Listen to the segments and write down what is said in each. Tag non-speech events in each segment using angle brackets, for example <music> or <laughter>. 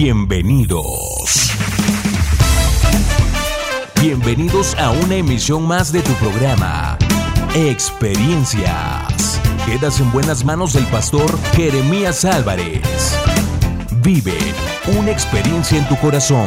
Bienvenidos. Bienvenidos a una emisión más de tu programa, Experiencias. Quedas en buenas manos del pastor Jeremías Álvarez. Vive una experiencia en tu corazón.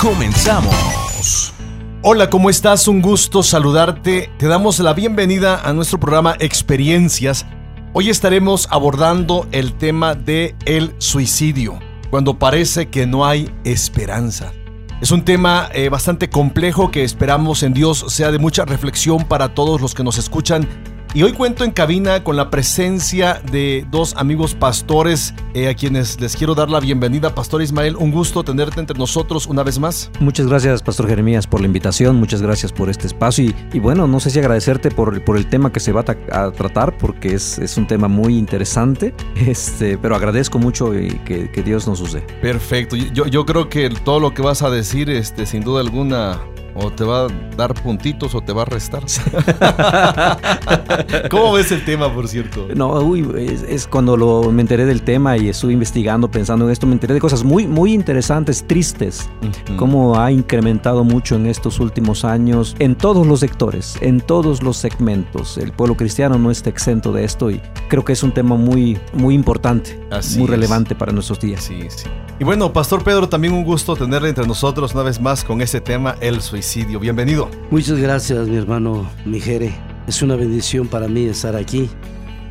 Comenzamos. Hola, ¿cómo estás? Un gusto saludarte. Te damos la bienvenida a nuestro programa Experiencias. Hoy estaremos abordando el tema de el suicidio, cuando parece que no hay esperanza. Es un tema eh, bastante complejo que esperamos en Dios sea de mucha reflexión para todos los que nos escuchan y hoy cuento en cabina con la presencia de dos amigos pastores eh, a quienes les quiero dar la bienvenida. Pastor Ismael, un gusto tenerte entre nosotros una vez más. Muchas gracias, Pastor Jeremías, por la invitación. Muchas gracias por este espacio. Y, bueno, no sé si agradecerte por, por el tema que se va a, tratar, porque es, es, un tema muy interesante. <laughs> Este, pero agradezco mucho y que, que Dios nos use. Perfecto. Yo, yo creo que todo lo que vas a decir, este, sin duda alguna, o te va a dar puntitos o te va a restar. <laughs> ¿Cómo ves el tema, por cierto? No, uy, es, cuando lo, me enteré del tema y estuve investigando, pensando en esto, me enteré de cosas muy, muy interesantes, tristes, cómo ha incrementado mucho en estos últimos años, en todos los sectores, en todos los segmentos. El pueblo cristiano no está exento de esto y creo que es un tema muy, muy importante, muy relevante para nuestros días. Sí, sí. Y bueno, Pastor Pedro, también un gusto tenerle entre nosotros una vez más con este tema, el suicidio Bienvenido. Muchas gracias, mi hermano Mijere. Es una bendición para mí estar aquí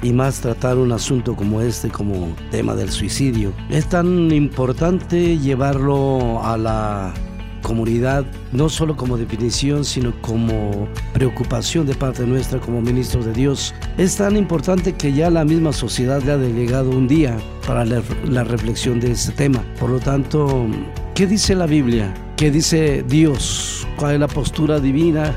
y más tratar un asunto como este, como tema del suicidio. Es tan importante llevarlo a la comunidad, no solo como definición, sino como preocupación de parte nuestra como ministros de Dios. Es tan importante que ya la misma sociedad le ha delegado un día para la, reflexión de este tema. Por lo tanto, ¿qué dice la Biblia? ¿Qué dice Dios? ¿Cuál es la postura divina?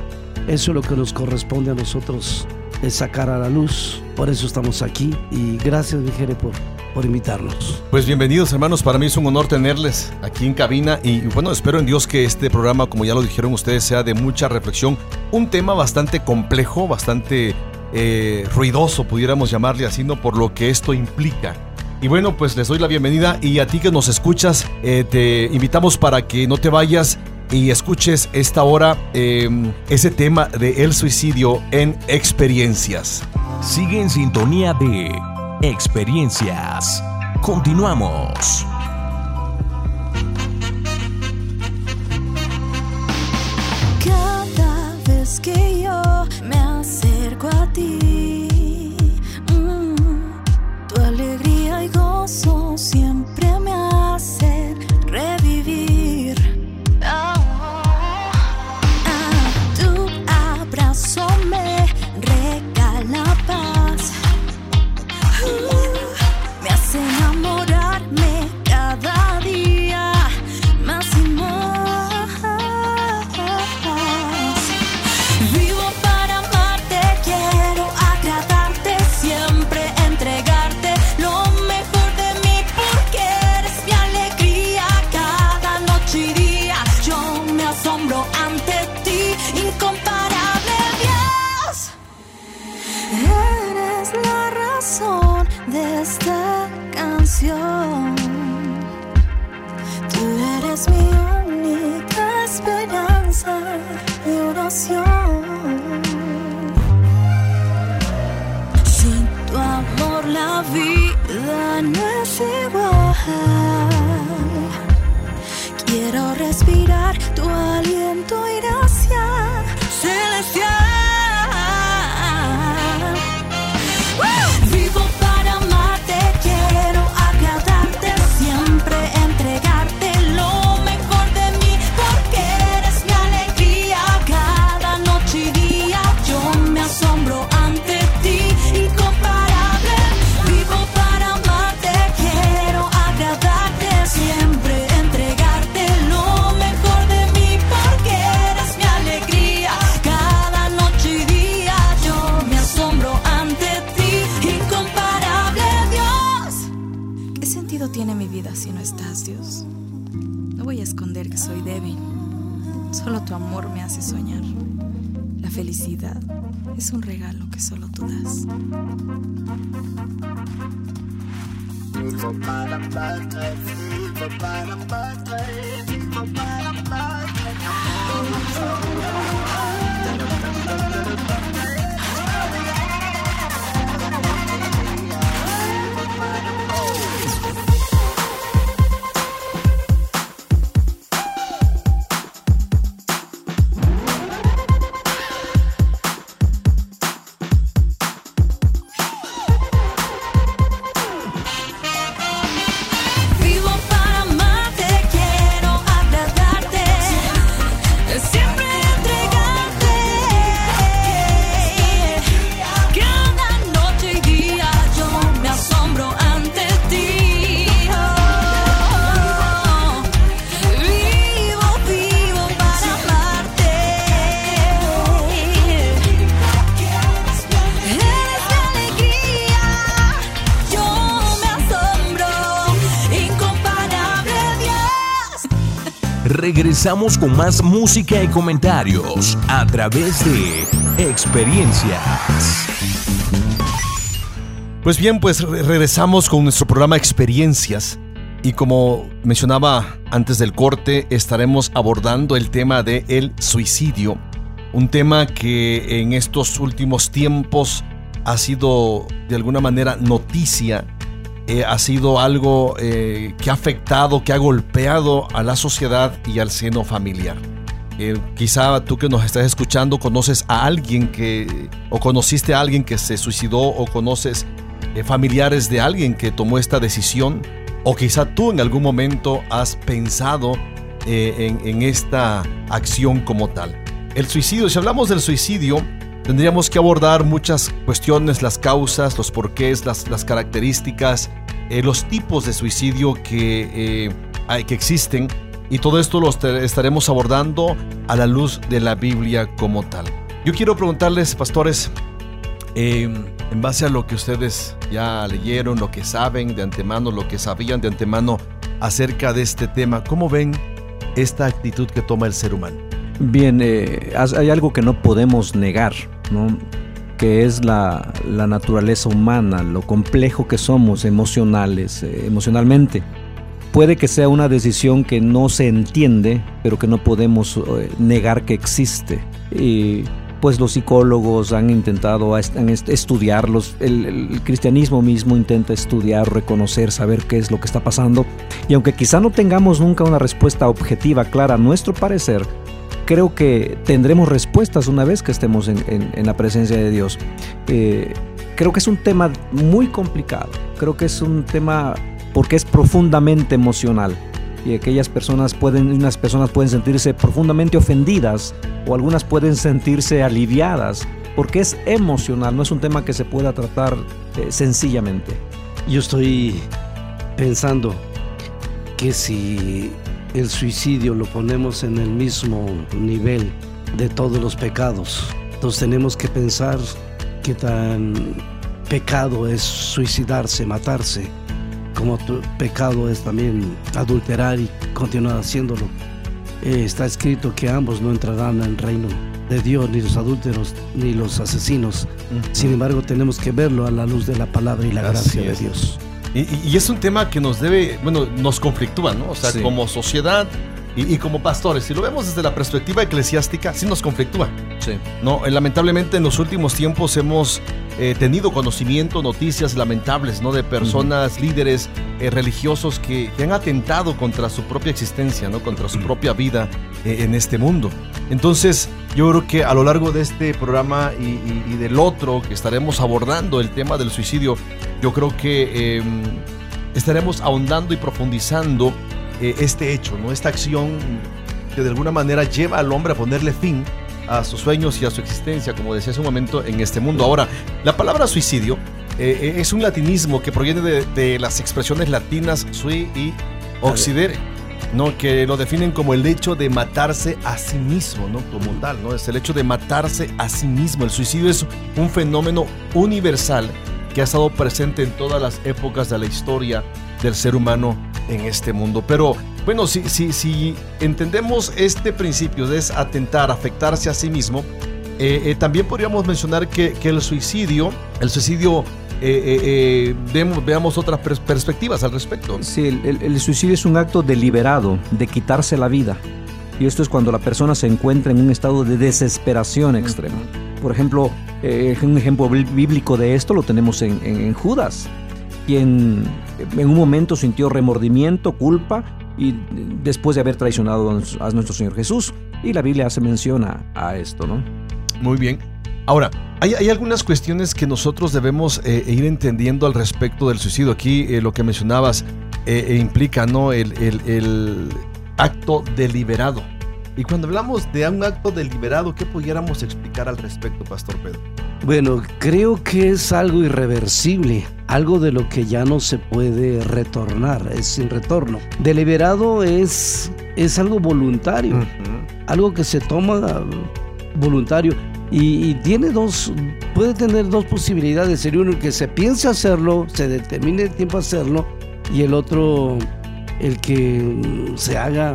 Eso es lo que nos corresponde a nosotros, es sacar a la luz. Por eso estamos aquí y gracias, Mijere, por, por invitarnos. Pues bienvenidos, hermanos. Para mí es un honor tenerles aquí en cabina y bueno, espero en Dios que este programa, como ya lo dijeron ustedes, sea de mucha reflexión. Un tema bastante complejo, bastante eh, ruidoso, pudiéramos llamarle así, ¿no? Por lo que esto implica. Y bueno, pues les doy la bienvenida y a ti que nos escuchas, eh, te invitamos para que no te vayas y escuches esta hora em, ese tema de el suicidio en experiencias. Sigue en sintonía de experiencias. Continuamos. Cada vez que yo me acerco a ti siempre Tú eres mi única esperanza y oración. Sin tu amor la vida no es igual. Quiero respirar tu aliento y Regresamos con más música y comentarios a través de experiencias. Pues bien, pues re- regresamos con nuestro programa Experiencias y como mencionaba antes del corte, estaremos abordando el tema de el suicidio, un tema que en estos últimos tiempos ha sido de alguna manera noticia, eh, ha sido algo eh, que ha afectado, que ha golpeado a la sociedad y al seno familiar. Eh, quizá tú que nos estás escuchando conoces a alguien que, o conociste a alguien que se suicidó, o conoces eh, familiares de alguien que tomó esta decisión, o quizá tú en algún momento has pensado en, en esta acción como tal. El suicidio, si hablamos del suicidio, tendríamos que abordar muchas cuestiones, las causas, los porqués, las, las características, eh, los tipos de suicidio que, eh, hay, que existen. Y todo esto lo est- estaremos abordando a la luz de la Biblia como tal. Yo quiero preguntarles, pastores, eh, en base a lo que ustedes ya leyeron, lo que saben de antemano, lo que sabían de antemano acerca de este tema, ¿cómo ven esta actitud que toma el ser humano? Bien, eh, hay algo que no podemos negar, ¿no? que es la, la naturaleza humana, lo complejo que somos emocionales, eh, emocionalmente. Puede que sea una decisión que no se entiende, pero que no podemos eh, negar que existe. Y pues los psicólogos han intentado han est- estudiarlos, el, el cristianismo mismo intenta estudiar, reconocer, saber qué es lo que está pasando. Y aunque quizá no tengamos nunca una respuesta objetiva, clara, a nuestro parecer, creo que tendremos respuestas una vez que estemos en, en- en la presencia de Dios. Eh, creo que es un tema muy complicado, creo que es un tema porque es profundamente emocional y aquellas personas pueden, unas personas pueden sentirse profundamente ofendidas o algunas pueden sentirse aliviadas porque es emocional, no es un tema que se pueda tratar eh, sencillamente. Yo estoy pensando que si el suicidio lo ponemos en el mismo nivel de todos los pecados, entonces tenemos que pensar qué tan pecado es suicidarse, matarse, como pecado es también adulterar y continuar haciéndolo. Eh, está escrito que ambos no entrarán en el reino de Dios, ni los adúlteros, ni los asesinos. Sin embargo, tenemos que verlo a la luz de la palabra y la Así gracia de. Dios. Y, es un tema que nos debe, bueno, nos conflictúa, ¿no? O sea, Sí. como sociedad y, y como pastores, si lo vemos desde la perspectiva eclesiástica, sí nos conflictúa. Sí. No, Eh, lamentablemente en los últimos tiempos hemos eh, tenido conocimiento, noticias lamentables, ¿no? De personas, líderes eh, religiosos que, que han atentado contra su propia existencia, ¿no? Contra su propia vida eh, en este mundo. Entonces, yo creo que a lo largo de este programa y, y- y del otro que estaremos abordando el tema del suicidio, yo creo que eh, estaremos ahondando y profundizando eh, este hecho, ¿no? Esta acción que de alguna manera lleva al hombre a ponerle fin a sus sueños y a su existencia, como decía hace un momento, en este mundo. Ahora, la palabra suicidio eh, eh, es un latinismo que proviene de, de las expresiones latinas sui y occidere, ¿no? que lo definen como el hecho de matarse a sí mismo, ¿no? como tal, ¿no? es el hecho de matarse a sí mismo. El suicidio es un fenómeno universal que ha estado presente en todas las épocas de la historia del ser humano en este mundo. Pero bueno, si, si, si entendemos este principio de es atentar, afectarse a sí mismo, eh, eh, también podríamos mencionar que, que el suicidio, el suicidio eh, eh, vemos- veamos otras pers- perspectivas al respecto. Sí, el, el- el suicidio es un acto deliberado de quitarse la vida. Y esto es cuando la persona se encuentra en un estado de desesperación extrema. Por ejemplo, eh, un ejemplo bí- bíblico de esto lo tenemos en, en- en Judas, quien en un momento sintió remordimiento, culpa, y después de haber traicionado a nuestro Señor Jesús. Y la Biblia hace mención a, esto, ¿no? Muy bien. Ahora, hay, algunas cuestiones que nosotros debemos eh, ir entendiendo al respecto del suicidio. Aquí eh, lo que mencionabas eh, eh, implica ¿no? el- el acto deliberado. Y cuando hablamos de un acto deliberado, ¿qué pudiéramos explicar al respecto, Pastor Pedro? Bueno, creo que es algo irreversible, algo de lo que ya no se puede retornar, es sin retorno. Deliberado es, es algo voluntario, algo que se toma voluntario y, y tiene dos, puede tener dos posibilidades. Sería uno que se piense hacerlo, se determine el tiempo a hacerlo y el otro el que se haga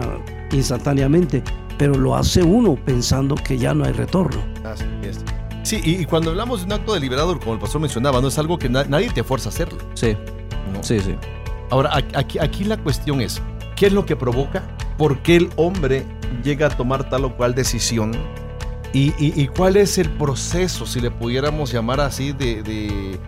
instantáneamente, pero lo hace uno pensando que ya no hay retorno. Así. Sí, y, y cuando hablamos de un acto deliberado, como el pastor mencionaba, no es algo que na- nadie te fuerza a hacerlo. Sí, ¿no? sí, sí. Ahora, aquí, aquí la cuestión es, ¿qué es lo que provoca? ¿Por qué el hombre llega a tomar tal o cual decisión? ¿Y, y- y cuál es el proceso, si le pudiéramos llamar así, de, de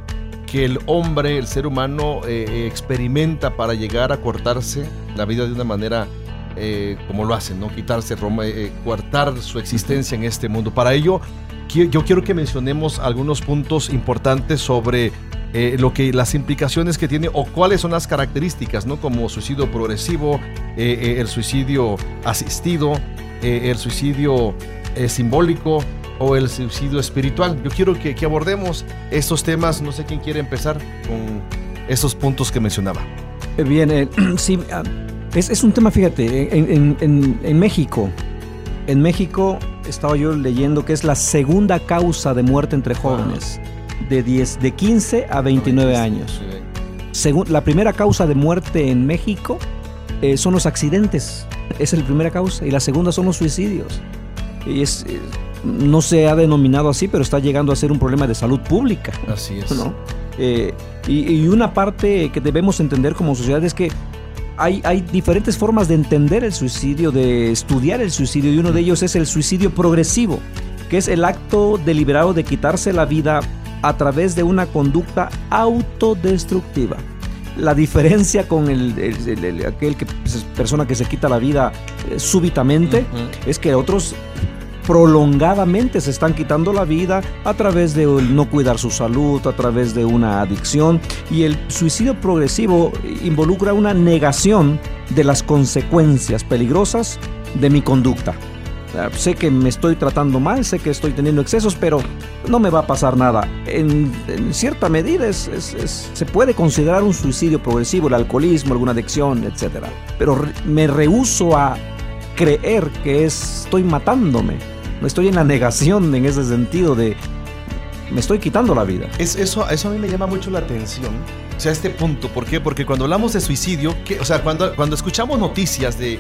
que el hombre, el ser humano, eh, eh, experimenta para llegar a cortarse la vida de una manera eh, como lo hacen, ¿no? Quitarse, rom- eh, cortar su existencia en este mundo. Para ello, yo quiero que mencionemos algunos puntos importantes sobre eh, lo que las implicaciones que tiene o cuáles son las características, ¿no? Como suicidio progresivo, eh, eh, el suicidio asistido, el suicidio simbólico o el suicidio espiritual. Yo quiero que, abordemos estos temas. No sé quién quiere empezar con estos puntos que mencionaba. Bien, <clears throat> sí, ah, es, un tema, fíjate, en México, en México estaba yo leyendo que es la segunda causa de muerte entre jóvenes, de, 10, de 15 a 29 años. Según, la primera causa de muerte en México eh, son los accidentes, esa es la primera causa, y la segunda son los suicidios. Y es, eh, no se ha denominado así, pero está llegando a ser un problema de salud pública. Así es. ¿no? Eh, y, y una parte que debemos entender como sociedad es que hay, hay diferentes formas de entender el suicidio, de estudiar el suicidio, y uno de ellos es el suicidio progresivo, que es el acto deliberado de quitarse la vida a través de una conducta autodestructiva. La diferencia con el, el- el- el- aquel que, pues, persona que se quita la vida eh, súbitamente es que otros prolongadamente se están quitando la vida a través de no cuidar su salud, a través de una adicción y el suicidio progresivo involucra una negación de las consecuencias peligrosas de mi conducta. Sé que me estoy tratando mal, sé que estoy teniendo excesos, pero no me va a pasar nada. En, cierta medida se puede considerar un suicidio progresivo, el alcoholismo, alguna adicción, etc. Pero me rehuso a creer que es- estoy matándome. No estoy en la negación en ese sentido de me estoy quitando la vida. Es, eso, eso a mí me llama mucho la atención. O sea, este punto. ¿Por qué? Porque cuando hablamos de suicidio, ¿qué? o sea, cuando, cuando escuchamos noticias de,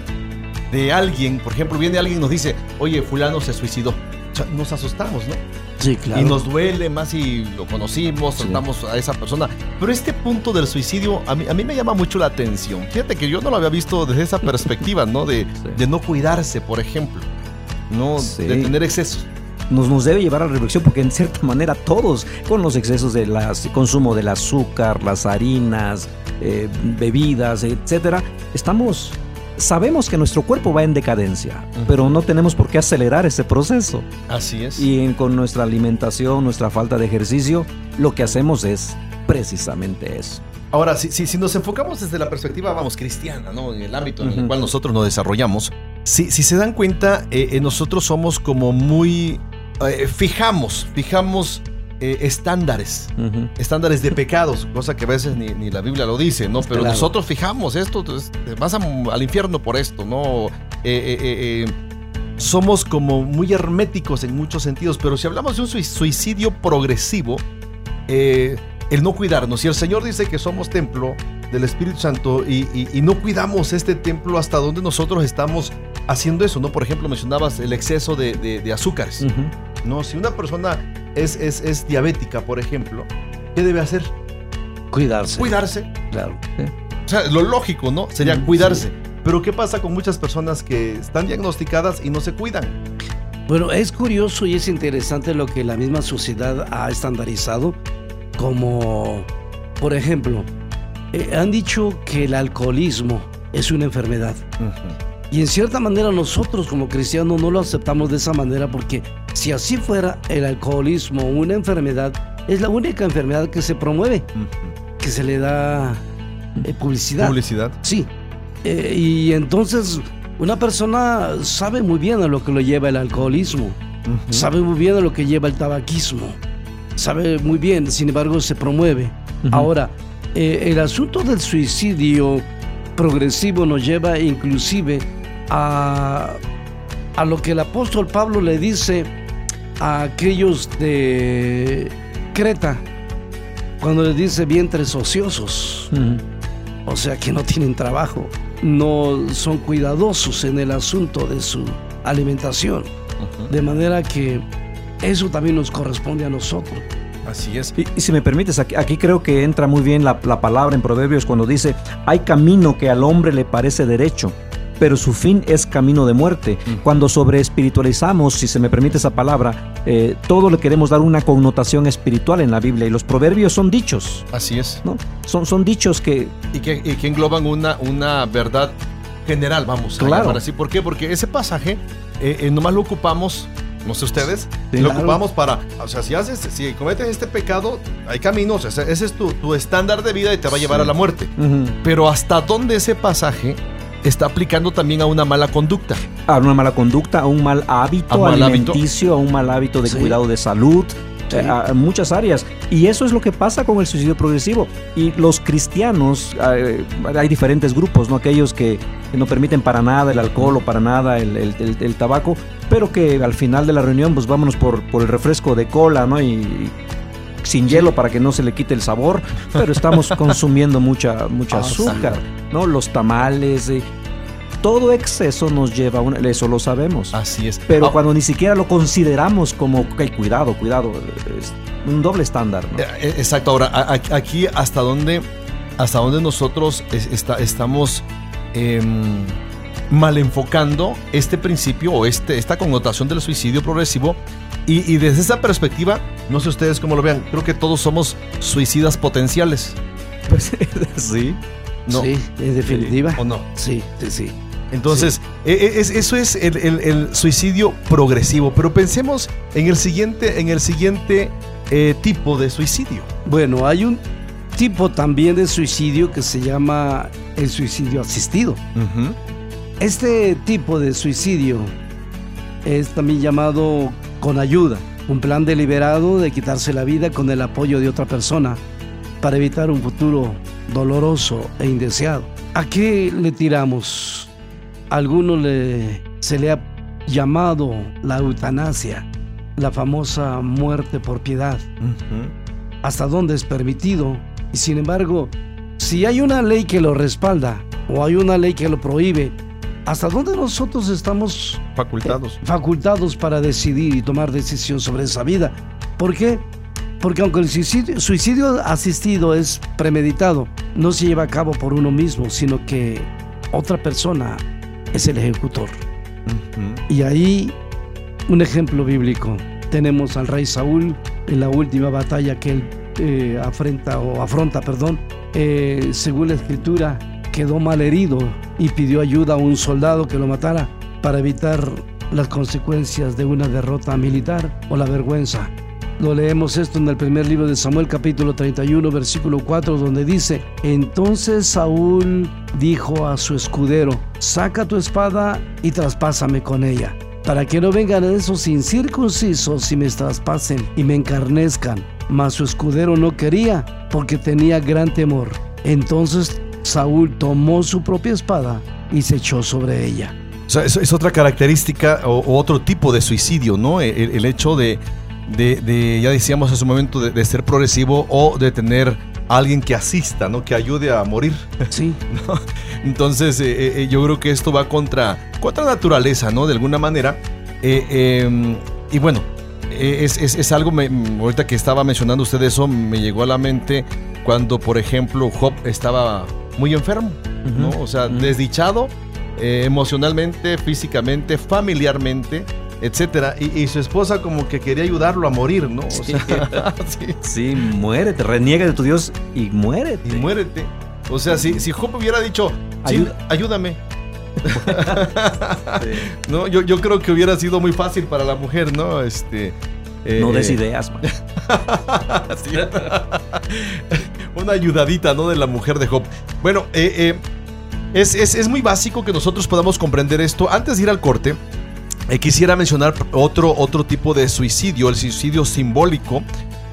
de alguien, por ejemplo, viene alguien y nos dice, oye, fulano se suicidó. O sea, nos asustamos, ¿no? Sí, claro. Y nos duele más si lo conocimos, Sí. tratamos a esa persona. Pero este punto del suicidio a mí, a mí me llama mucho la atención. Fíjate que yo no lo había visto desde esa perspectiva, ¿no? De, Sí. de no cuidarse, por ejemplo. No, Sí. de tener excesos. Nos, nos debe llevar a la reflexión porque en cierta manera todos con los excesos del consumo del azúcar, las harinas, eh, bebidas, etcétera, estamos sabemos que nuestro cuerpo va en decadencia, pero no tenemos por qué acelerar ese proceso. Así es. Y en- con nuestra alimentación, nuestra falta de ejercicio, lo que hacemos es precisamente eso. Ahora, si, si, si nos enfocamos desde la perspectiva, vamos, cristiana, ¿no? En el ámbito en el cual nosotros nos desarrollamos, si, si se dan cuenta, eh, eh, nosotros somos como muy... eh, fijamos, fijamos eh, estándares, estándares de pecados, cosa que a veces ni, ni la Biblia lo dice, ¿no? Pero Claro. nosotros fijamos esto, te vas a- al infierno por esto, ¿no? Eh, eh, somos como muy herméticos en muchos sentidos, pero si hablamos de un sui- suicidio progresivo, el no cuidarnos, si el Señor dice que somos templo del Espíritu Santo y, y- y no cuidamos este templo hasta donde nosotros estamos haciendo eso, ¿no? Por ejemplo, mencionabas el exceso de, de- de azúcares. ¿no? Si una persona es, es, es diabética, por ejemplo, ¿qué debe hacer? Cuidarse. cuidarse. Claro. O sea, lo lógico, ¿no? Sería Mm, cuidarse. sí. Pero ¿qué pasa con muchas personas que están diagnosticadas y no se cuidan? Bueno, es curioso y es interesante lo que la misma sociedad ha estandarizado como, por ejemplo, eh, han dicho que el alcoholismo es una enfermedad. Y en cierta manera nosotros como cristianos no lo aceptamos de esa manera porque si así fuera el alcoholismo una enfermedad, es la única enfermedad que se promueve, que se le da eh, publicidad. Publicidad. Sí. Eh, y entonces una persona sabe muy bien a lo que lo lleva el alcoholismo, sabe muy bien a lo que lleva el tabaquismo, sabe muy bien, sin embargo se promueve. Ahora, eh, el asunto del suicidio progresivo nos lleva inclusive a, a lo que el apóstol Pablo le dice a aquellos de Creta, cuando les dice vientres ociosos. O sea que no tienen trabajo, no son cuidadosos en el asunto de su alimentación. De manera que eso también nos corresponde a nosotros. Así es. Y, y si me permites, aquí, aquí creo que entra muy bien la, la palabra en Proverbios cuando dice, hay camino que al hombre le parece derecho, pero su fin es camino de muerte. Cuando sobre espiritualizamos, si se me permite esa palabra, eh, todo le queremos dar una connotación espiritual en la Biblia y los proverbios son dichos, Así es. ¿no? Son, son dichos que Y que, y que engloban una, una verdad general, vamos a Claro. así. ¿Por qué? Porque ese pasaje eh, eh, nomás lo ocupamos, no sé ustedes, Sí, lo claro. ocupamos para, o sea, si haces, si cometes este pecado, hay caminos, ese, ese es tu, tu estándar de vida y te va a llevar Sí. a la muerte. Pero hasta dónde ese pasaje está aplicando también a una mala conducta. a una mala conducta, a un mal hábito A alimenticio, a un mal hábito de Sí. cuidado de salud, Sí. eh, a, a muchas áreas. Y eso es lo que pasa con el suicidio progresivo. Y los cristianos, eh, hay diferentes grupos, ¿no? Aquellos que, no permiten para nada el alcohol o para nada el, el- el- el tabaco, pero que al final de la reunión, pues vámonos por, por el refresco de cola, ¿no? Y sin hielo para que no se le quite el sabor, pero estamos <laughs> consumiendo mucha, mucha Ah, azúcar, ¿no? Los tamales, eh, todo exceso nos lleva a una, eso lo sabemos. Así es. Pero Ah, cuando ni siquiera lo consideramos como, ok, cuidado, cuidado, es un doble estándar, ¿no? Eh, eh, Exacto, ahora aquí hasta dónde, hasta dónde nosotros está- estamos em, mal enfocando este principio o este, esta connotación del suicidio progresivo y, y desde esa perspectiva, no sé ustedes cómo lo vean, creo que todos somos suicidas potenciales, Pues, <laughs> sí. ¿no? Sí, en definitiva. ¿O no? Sí, sí, sí. Entonces, e- e- es- eso es el, el- el suicidio progresivo, pero pensemos en el siguiente, en el siguiente eh, tipo de suicidio. Bueno, hay un tipo también de suicidio que se llama el suicidio asistido. Este tipo de suicidio es también llamado con ayuda, un plan deliberado de quitarse la vida con el apoyo de otra persona para evitar un futuro doloroso e indeseado. ¿A qué le tiramos? A algunos le, se le ha llamado la eutanasia, la famosa muerte por piedad hasta dónde es permitido. Y sin embargo, si hay una ley que lo respalda o hay una ley que lo prohíbe, ¿hasta dónde nosotros estamos Facultados. facultados para decidir y tomar decisión sobre esa vida? ¿Por qué? Porque aunque el suicidio, suicidio asistido es premeditado, no se lleva a cabo por uno mismo, sino que otra persona es el ejecutor. Y ahí un ejemplo bíblico. Tenemos al rey Saúl en la última batalla que él eh, afrenta o afronta, perdón. Eh, según la escritura, quedó mal herido y pidió ayuda a un soldado que lo matara para evitar las consecuencias de una derrota militar o la vergüenza. Lo leemos esto en el primer libro de Samuel capítulo 31 versículo 4 donde dice, entonces Saúl dijo a su escudero, saca tu espada y traspásame con ella, para que no vengan esos incircuncisos y me traspasen y me encarnezcan. Mas su escudero no quería porque tenía gran temor. Entonces Saúl tomó su propia espada y se echó sobre ella. O sea, es, es otra característica o, o otro tipo de suicidio, ¿no? El, el hecho de, de- de, ya decíamos hace un momento, de, de ser progresivo o de tener a alguien que asista, ¿no? Que ayude a morir. <laughs> Sí, Entonces, eh, eh, yo creo que esto va contra, contra naturaleza, ¿no? De alguna manera. Eh, eh, y bueno, eh, es, es- es algo, me- ahorita que estaba mencionando usted eso, me llegó a la mente cuando, por ejemplo, Job estaba muy enfermo, ¿no? O sea, desdichado eh, emocionalmente, físicamente, familiarmente, etcétera. Y, y su esposa como que quería ayudarlo a morir, ¿no? O sea, <laughs> sí. Sí, muérete, reniega de tu Dios y muérete. y muérete. O sea, si, si Job hubiera dicho, "Sí, Ayuda- ayúdame. <laughs> <laughs> no, yo, yo creo que hubiera sido muy fácil para la mujer, ¿no? Este. eh, No des ideas, man. Una ayudadita, ¿no? De la mujer de Job. Bueno, eh, eh, es, es- es muy básico que nosotros podamos comprender esto. Antes de ir al corte, eh, quisiera mencionar otro, otro tipo de suicidio, el suicidio simbólico.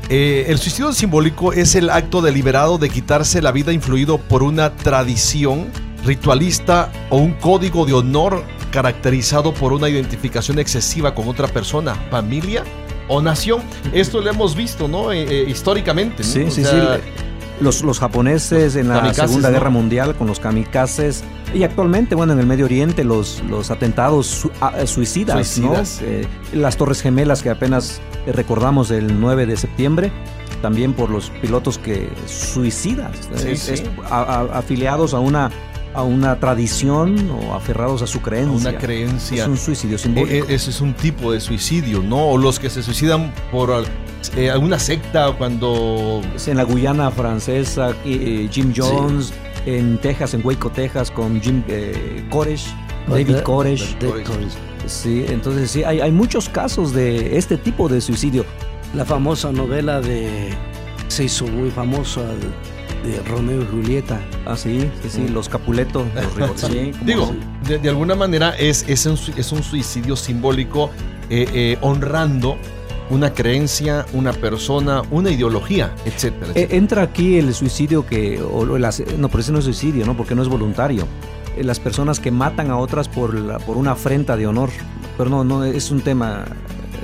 El suicidio simbólico es el acto deliberado de quitarse la vida influido por una tradición ritualista o un código de honor caracterizado por una identificación excesiva con otra persona, familia o nación. Esto lo hemos visto, ¿no? Eh, eh, históricamente. ¿no? Sí, O sí, sea, sí. Los, los japoneses en la Segunda ¿no? Guerra Mundial con los kamikazes y actualmente, bueno, en el Medio Oriente los, los atentados su- a- suicidas, Suicidas. ¿no? Eh, las Torres Gemelas que apenas eh, recordamos el 9 de septiembre, también por los pilotos que suicidas, Sí, es- sí. es a- a- afiliados a una, a una tradición o aferrados a su creencia. una creencia. Es un suicidio simbólico. eh, ese es un tipo de suicidio, ¿no? O los que se suicidan por eh, alguna secta cuando... Es en la Guyana francesa, eh, Jim Jones, en Texas, en Waco, Texas, con Jim eh, Koresh, David. Koresh. Sí, entonces sí, hay, hay muchos casos de este tipo de suicidio. La famosa novela de. Se hizo muy famosa de, Romeo y Julieta. Ah, sí, sí, sí, los Capuleto, los <laughs> sí, Digo, de, de alguna manera es, es, un, es un suicidio simbólico eh, eh, honrando una creencia, una persona, una ideología, etcétera. Eh, etcétera. entra aquí el suicidio que, o el ace- no, pero ese no es suicidio, ¿no? Porque no es voluntario. Las personas que matan a otras por, la- por una afrenta de honor. Pero no, no, es un tema,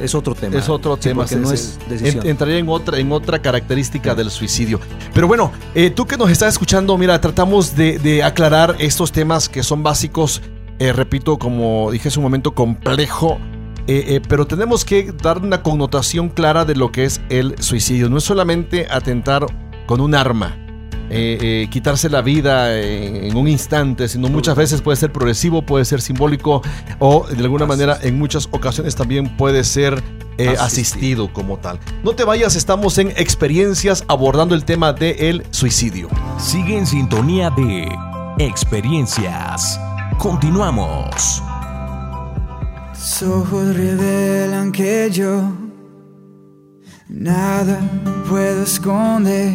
es otro tema. Es otro Sí, tema. se- no es decisión. entraría en otra, en otra característica del suicidio. Pero bueno, eh, tú que nos estás escuchando, mira, tratamos de, de aclarar estos temas que son básicos, eh, repito, como dije hace un momento, complejo. eh, pero tenemos que dar una connotación clara de lo que es el suicidio. No es solamente atentar con un arma, eh, eh, quitarse la vida en, en un instante, sino muchas veces puede ser progresivo, puede ser simbólico o de alguna manera en muchas ocasiones también puede ser eh, asistido. Asistido. como tal. No te vayas, estamos en experiencias abordando el tema del suicidio. Sigue en sintonía de Experiencias. Continuamos. Tus ojos revelan que yo nada puedo esconder,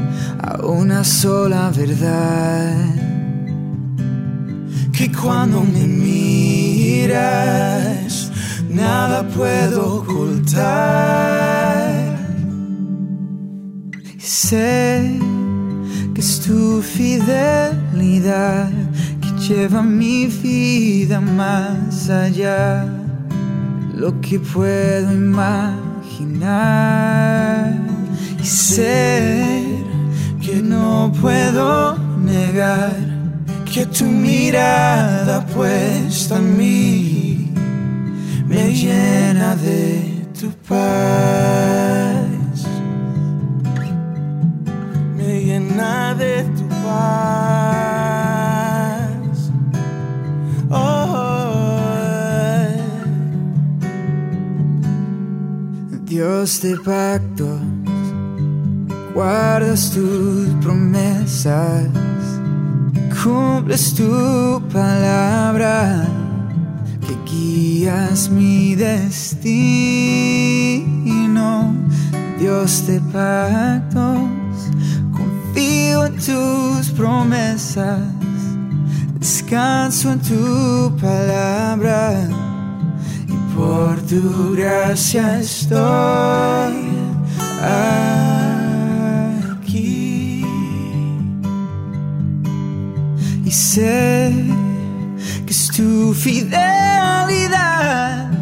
una sola verdad. Que cuando me miras, nada puedo ocultar. Sé que es tu fidelidad que lleva mi vida más allá lo que puedo imaginar. Y sé no puedo negar que tu mirada puesta en mí me llena de tu paz. Me llena de tu paz. Oh, Dios de pactos, guardas tus promesas, cumples tu palabra, que guías mi destino. Dios de pactos, confío en tus promesas, descanso en tu palabra y por tu gracia estoy. Y sé que es tu fidelidad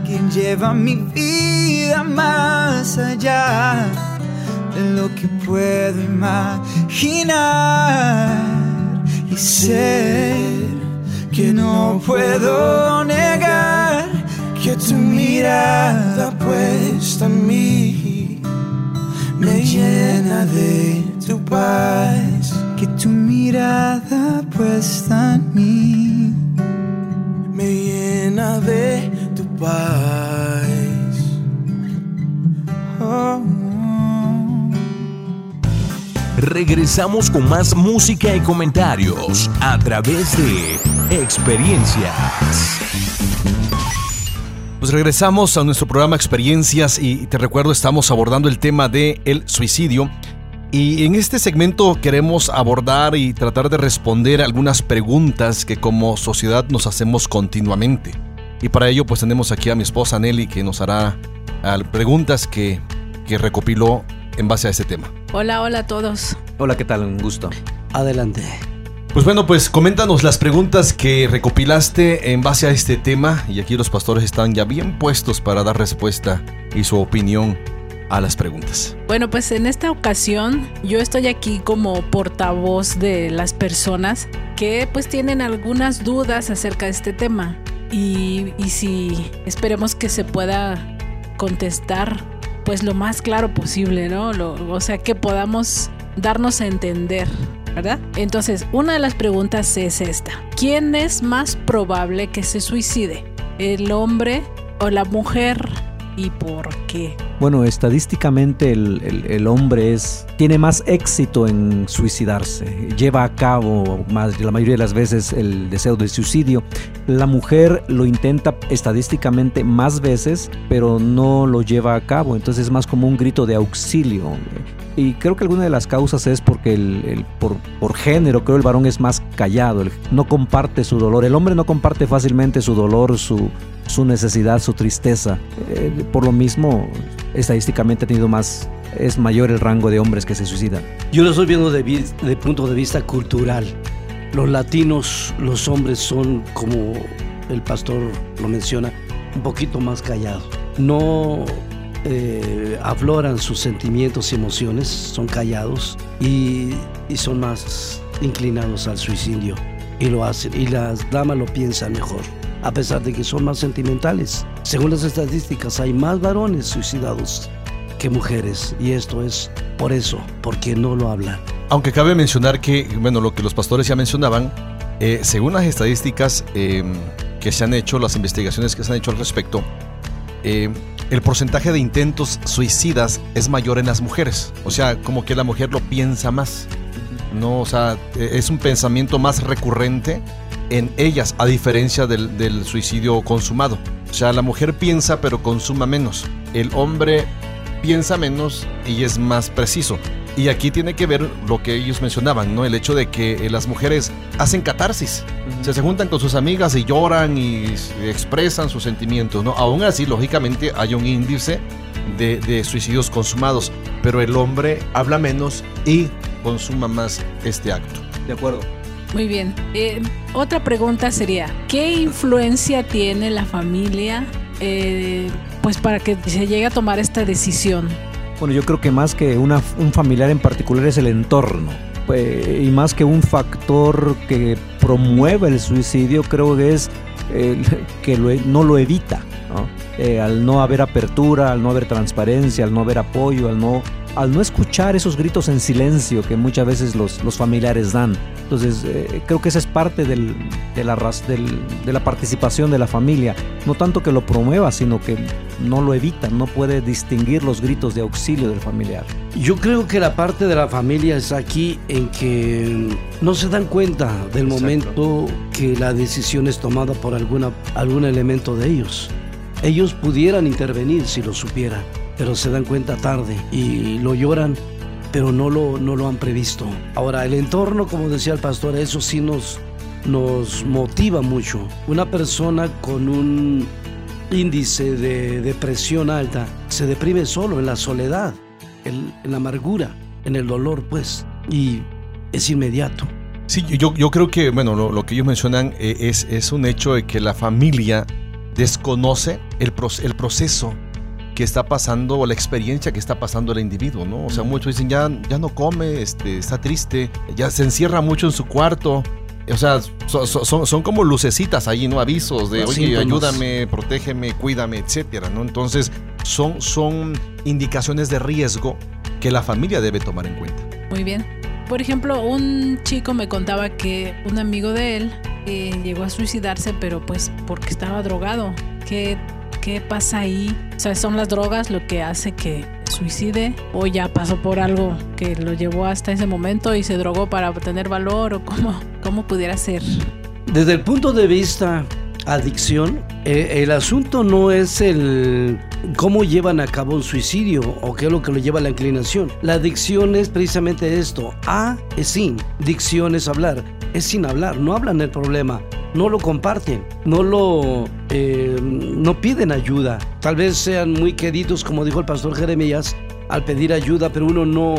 quien lleva mi vida más allá de lo que puedo imaginar. Y sé que no puedo negar que tu mirada puesta en mí me llena de tu paz que tu mirada puesta en mí me llena de tu paz. oh, oh. Regresamos con más música y comentarios a través de experiencias. Pues regresamos a nuestro programa Experiencias y te recuerdo estamos abordando el tema de el suicidio y en este segmento queremos abordar y tratar de responder algunas preguntas que como sociedad nos hacemos continuamente. Y para ello pues tenemos aquí a mi esposa Nelly que nos hará ah, preguntas que, que recopiló en base a este tema. Hola, hola a todos. Hola, ¿qué tal? Un gusto. Adelante. Pues bueno, pues coméntanos las preguntas que recopilaste en base a este tema y aquí los pastores están ya bien puestos para dar respuesta y su opinión a las preguntas. Bueno, pues en esta ocasión yo estoy aquí como portavoz de las personas que pues tienen algunas dudas acerca de este tema y, si esperemos que se pueda contestar pues lo más claro posible, ¿no? Lo- o sea, que podamos darnos a entender. ¿verdad? Entonces, una de las preguntas es esta. ¿Quién es más probable que se suicide? ¿El hombre o la mujer? ¿Y por qué? Bueno, estadísticamente el, el- hombre es, tiene más éxito en suicidarse, lleva a cabo más, la mayoría de las veces el deseo de suicidio. La mujer lo intenta estadísticamente más veces, pero no lo lleva a cabo, entonces es más como un grito de auxilio. Y creo que alguna de las causas es porque el, por, por género, creo el varón es más callado, no comparte su dolor. El hombre no comparte fácilmente su dolor, su, su necesidad, su tristeza. Eh, por lo mismo, estadísticamente ha tenido más, es mayor el rango de hombres que se suicidan. Yo lo estoy viendo de, vi- de punto de vista cultural. Los latinos, los hombres son, como el pastor lo menciona, un poquito más callados. No eh, afloran sus sentimientos y emociones, son callados y, y son más inclinados al suicidio. Y lo hacen. Y las damas lo piensan mejor, a pesar de que son más sentimentales. Según las estadísticas, hay más varones suicidados que mujeres. Y esto es por eso, porque no lo hablan. Aunque cabe mencionar que, bueno, lo que los pastores ya mencionaban, eh, según las estadísticas eh, que se han hecho, las investigaciones que se han hecho al respecto, eh, el porcentaje de intentos suicidas es mayor en las mujeres. O sea, como que la mujer lo piensa más. No, o sea, es un pensamiento más recurrente en ellas, a diferencia del, del suicidio consumado. O sea, la mujer piensa pero consuma menos. El hombre piensa menos y es más preciso. Y aquí tiene que ver lo que ellos mencionaban, ¿no? El hecho de que eh, las mujeres hacen catarsis. Sea, se juntan con sus amigas y lloran y expresan sus sentimientos, ¿no? Aún así, lógicamente, hay un índice de, de suicidios consumados, pero el hombre habla menos y consuma más este acto. De acuerdo. Muy bien. Eh, otra pregunta sería, ¿qué influencia tiene la familia eh, pues para que se llegue a tomar esta decisión? Bueno, yo creo que más que una- un familiar en particular es el entorno. Pues, y más que un factor que promueve el suicidio, creo que es el que lo e- no lo evita. ¿no? Eh, al no haber apertura, al no haber transparencia, al no haber apoyo, al no, al no escuchar esos gritos en silencio que muchas veces los, los familiares dan. Entonces, eh, creo que esa es parte del- de, la, del- de la participación de la familia. No tanto que lo promueva, sino que no lo evita, no puede distinguir los gritos de auxilio del familiar. Yo creo que la parte de la familia es aquí en que no se dan cuenta del Exacto. momento que la decisión es tomada por alguna, algún elemento de ellos. Ellos pudieran intervenir si lo supieran, pero se dan cuenta tarde y lo lloran, pero no lo, no lo han previsto. Ahora, el entorno, como decía el pastor, eso sí nos, nos motiva mucho. Una persona con un índice de depresión alta se deprime solo en la soledad, en, en la amargura, en el dolor, pues, y es inmediato. Sí, yo, yo creo que, bueno, lo, lo que ellos mencionan eh, es, es un hecho de que la familia desconoce el, el proceso que está pasando o la experiencia que está pasando el individuo, ¿no? O sea, muchos dicen, ya, ya no come, este, está triste, ya se encierra mucho en su cuarto. O sea, so- so- son, son como lucecitas ahí, ¿no? Avisos de, Los oye, síntomas. ayúdame, protégeme, cuídame, etcétera, ¿no? Entonces, son, son indicaciones de riesgo que la familia debe tomar en cuenta. Muy bien. Por ejemplo, un chico me contaba que un amigo de él eh, llegó a suicidarse, pero pues porque estaba drogado. ¿Qué, ¿Qué pasa ahí? O sea, ¿son las drogas lo que hace que suicide? ¿O ya pasó por algo que lo llevó hasta ese momento y se drogó para obtener valor? ¿O cómo, cómo pudiera ser? Desde el punto de vista adicción, eh, el asunto no es el cómo llevan a cabo un suicidio o qué es lo que lo lleva a la inclinación. La adicción es precisamente esto. A es sin, dicción es hablar, es sin hablar, no hablan el problema, no lo comparten, no lo eh, no piden ayuda. Tal vez sean muy queridos, como dijo el pastor Jeremías, al pedir ayuda, pero uno no,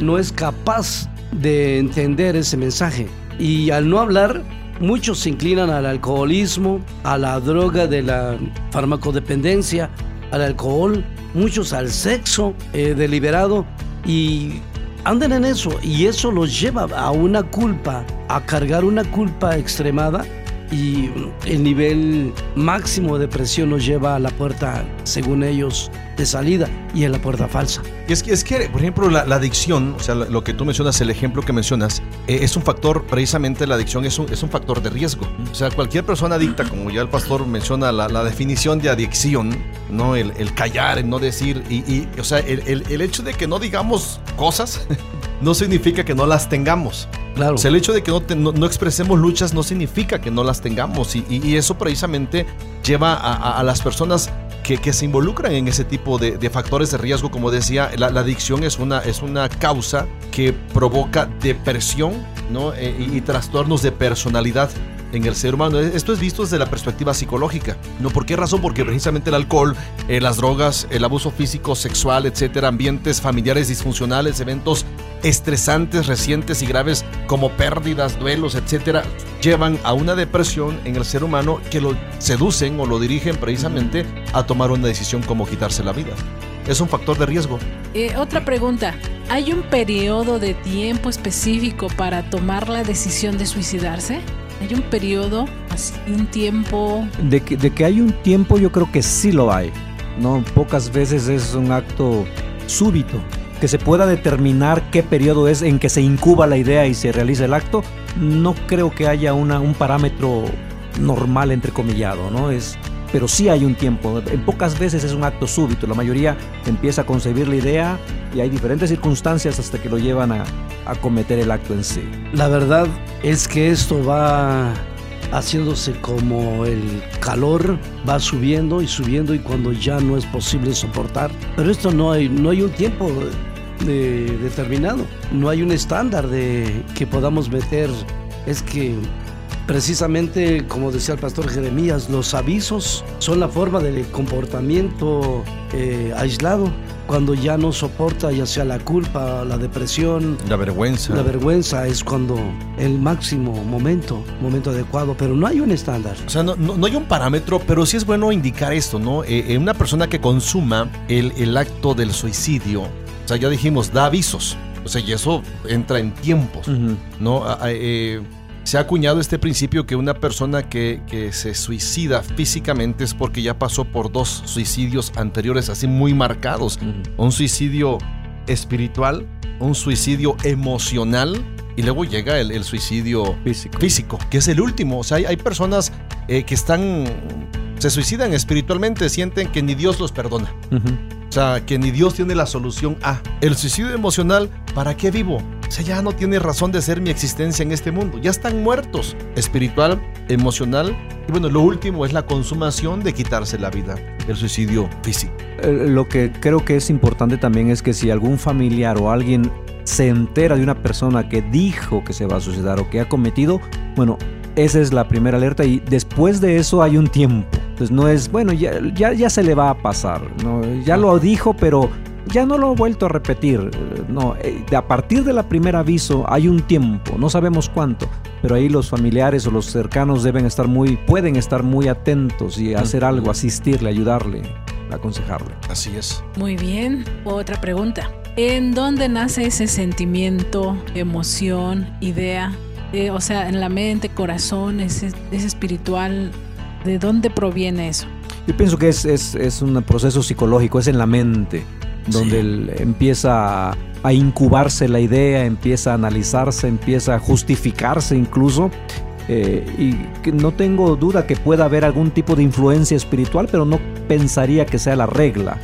no es capaz de entender ese mensaje. Y al no hablar, muchos se inclinan al alcoholismo, a la droga de la farmacodependencia, al alcohol, muchos al sexo eh, deliberado y andan en eso y eso los lleva a una culpa, a cargar una culpa extremada y el nivel máximo de presión nos lleva a la puerta, según ellos, de salida y en la puerta falsa. Y es que, es que por ejemplo, la, la adicción, o sea, lo que tú mencionas, el ejemplo que mencionas, eh, es un factor, precisamente la adicción es un, es un factor de riesgo. O sea, cualquier persona adicta, como ya el pastor menciona la, la definición de adicción, ¿no? El, el callar, el no decir, y, y, o sea, el, el- el hecho de que no digamos cosas <laughs> no significa que no las tengamos. Claro. O sea, el hecho de que no, te- no- no expresemos luchas no significa que no las tengamos y, y- y eso precisamente lleva a, a- a las personas que, se involucran en ese tipo de, factores de riesgo. Como decía, la, adicción es una, es una causa que provoca depresión ¿no? Eh, y trastornos de personalidad en el ser humano. Esto es visto desde la perspectiva psicológica. ¿no? ¿Por qué razón? Porque precisamente el alcohol, eh, las drogas, el abuso físico, sexual, etcétera, ambientes familiares disfuncionales, eventos estresantes, recientes y graves como pérdidas, duelos, etcétera, llevan a una depresión en el ser humano que lo seducen o lo dirigen precisamente a tomar una decisión como quitarse la vida. Es un factor de riesgo. Eh, otra pregunta. ¿Hay un periodo de tiempo específico para tomar la decisión de suicidarse? ¿Hay un periodo, un tiempo? De que, de que hay un tiempo, yo creo que sí lo hay. ¿no? Pocas veces es un acto súbito. Que se pueda determinar qué periodo es en que se incuba la idea y se realiza el acto, no creo que haya una, un parámetro normal, entrecomillado, ¿no? Es, pero sí hay un tiempo. En pocas veces es un acto súbito. La mayoría empieza a concebir la idea y hay diferentes circunstancias hasta que lo llevan a, a cometer el acto en sí. La verdad es que esto va haciéndose como el calor va subiendo y subiendo y cuando ya no es posible soportar. Pero esto no hay, no hay un tiempo de- determinado, no hay un estándar de que podamos meter. Es que precisamente, como decía el pastor Jeremías, los avisos son la forma del comportamiento eh, aislado. Cuando ya no soporta ya sea la culpa, la depresión, La vergüenza. la vergüenza es cuando el máximo momento, momento adecuado, pero no hay un estándar. O sea, no, no- no hay un parámetro, pero sí es bueno indicar esto, ¿no? Eh, eh, una persona que consuma el, el acto del suicidio, o sea, ya dijimos, da avisos. O sea, y eso entra en tiempos, ¿no? Eh, se ha acuñado este principio que una persona que, que se suicida físicamente es porque ya pasó por dos suicidios anteriores así muy marcados. Un suicidio espiritual, un suicidio emocional y luego llega el, el suicidio Físico. físico, que es el último. O sea, hay, hay personas eh, que están, se suicidan espiritualmente, sienten que ni Dios los perdona. Sea, que ni Dios tiene la solución a. El suicidio emocional, ¿para qué vivo? O sea, ya no tiene razón de ser mi existencia en este mundo. Ya están muertos. Espiritual, emocional. Y bueno, lo último es la consumación de quitarse la vida. El suicidio físico. Eh, Lo que creo que es importante también es que si algún familiar o alguien se entera de una persona que dijo que se va a suicidar o que ha cometido, bueno, esa es la primera alerta y después de eso hay un tiempo. Entonces no es, bueno, ya, ya, ya se le va a pasar, ¿no? ya lo dijo, pero ya no lo he vuelto a repetir. eh, No, eh, de- a partir del primer aviso hay un tiempo, no sabemos cuánto, pero ahí los familiares o los cercanos deben estar muy, pueden estar muy atentos y hacer algo, asistirle, ayudarle, aconsejarle. Así es. Muy bien. Otra pregunta. ¿En dónde nace ese sentimiento, emoción, idea? Eh, o sea, en la mente, corazón, ese espiritual. ¿De dónde proviene eso? Yo pienso que es, es, es un proceso psicológico, es en la mente, donde empieza a, a incubarse la idea, empieza a analizarse, empieza a justificarse incluso. eh, y que no tengo duda que pueda haber algún tipo de influencia espiritual, pero no pensaría que sea la regla.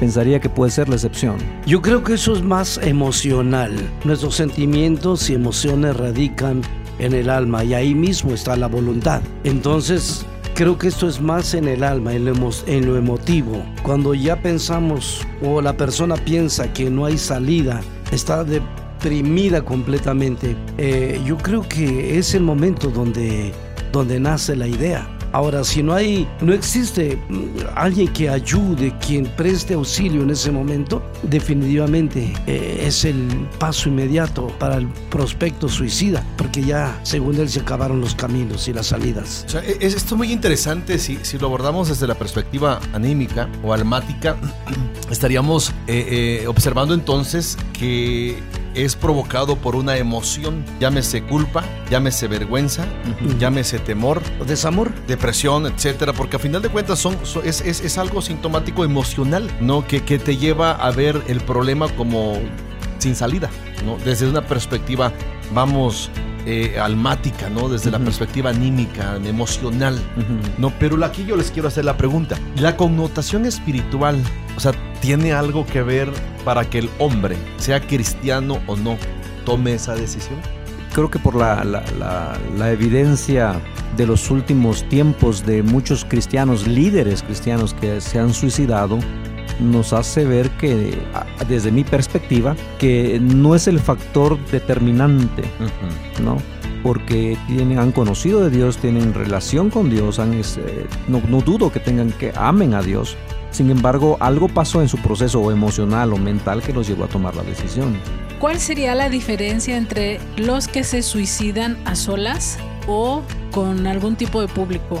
Pensaría que puede ser la excepción. Yo creo que eso es más emocional. Nuestros sentimientos y emociones radican en el alma y ahí mismo está la voluntad. Entonces, creo que esto es más en el alma, en lo, emo- emotivo. Cuando ya pensamos o la persona piensa que no hay salida, está deprimida completamente, eh, yo creo que es el momento donde, donde nace la idea. Ahora, si no hay, no existe mm, alguien que ayude, quien preste auxilio en ese momento, definitivamente eh, es el paso inmediato para el prospecto suicida, porque ya, según él, se acabaron los caminos y las salidas. O sea, e- es, esto es muy interesante si, si lo abordamos desde la perspectiva anímica o almática. <clears throat> Estaríamos eh, eh, observando entonces que es provocado por una emoción, llámese culpa, llámese vergüenza, llámese temor, desamor, depresión, etcétera, porque a final de cuentas son, son- es, es- es algo sintomático emocional, ¿no? Que, que te lleva a ver el problema como sin salida, ¿no? Desde una perspectiva, vamos, eh, almática, ¿no? Desde la perspectiva anímica, emocional, ¿no? Pero aquí yo les quiero hacer la pregunta, la connotación espiritual, o sea, ¿tiene algo que ver para que el hombre, sea cristiano o no, tome esa decisión? creo que por la, la- la- la evidencia de los últimos tiempos de muchos cristianos, líderes cristianos que se han suicidado, nos hace ver que, a- desde mi perspectiva, que no es el factor determinante, ¿no? Porque tienen, han conocido de Dios, tienen relación con Dios, han, es, eh, no, no dudo que tengan que amen a Dios. Sin embargo, algo pasó en su proceso emocional o mental que los llevó a tomar la decisión. ¿Cuál sería la diferencia entre los que se suicidan a solas o con algún tipo de público?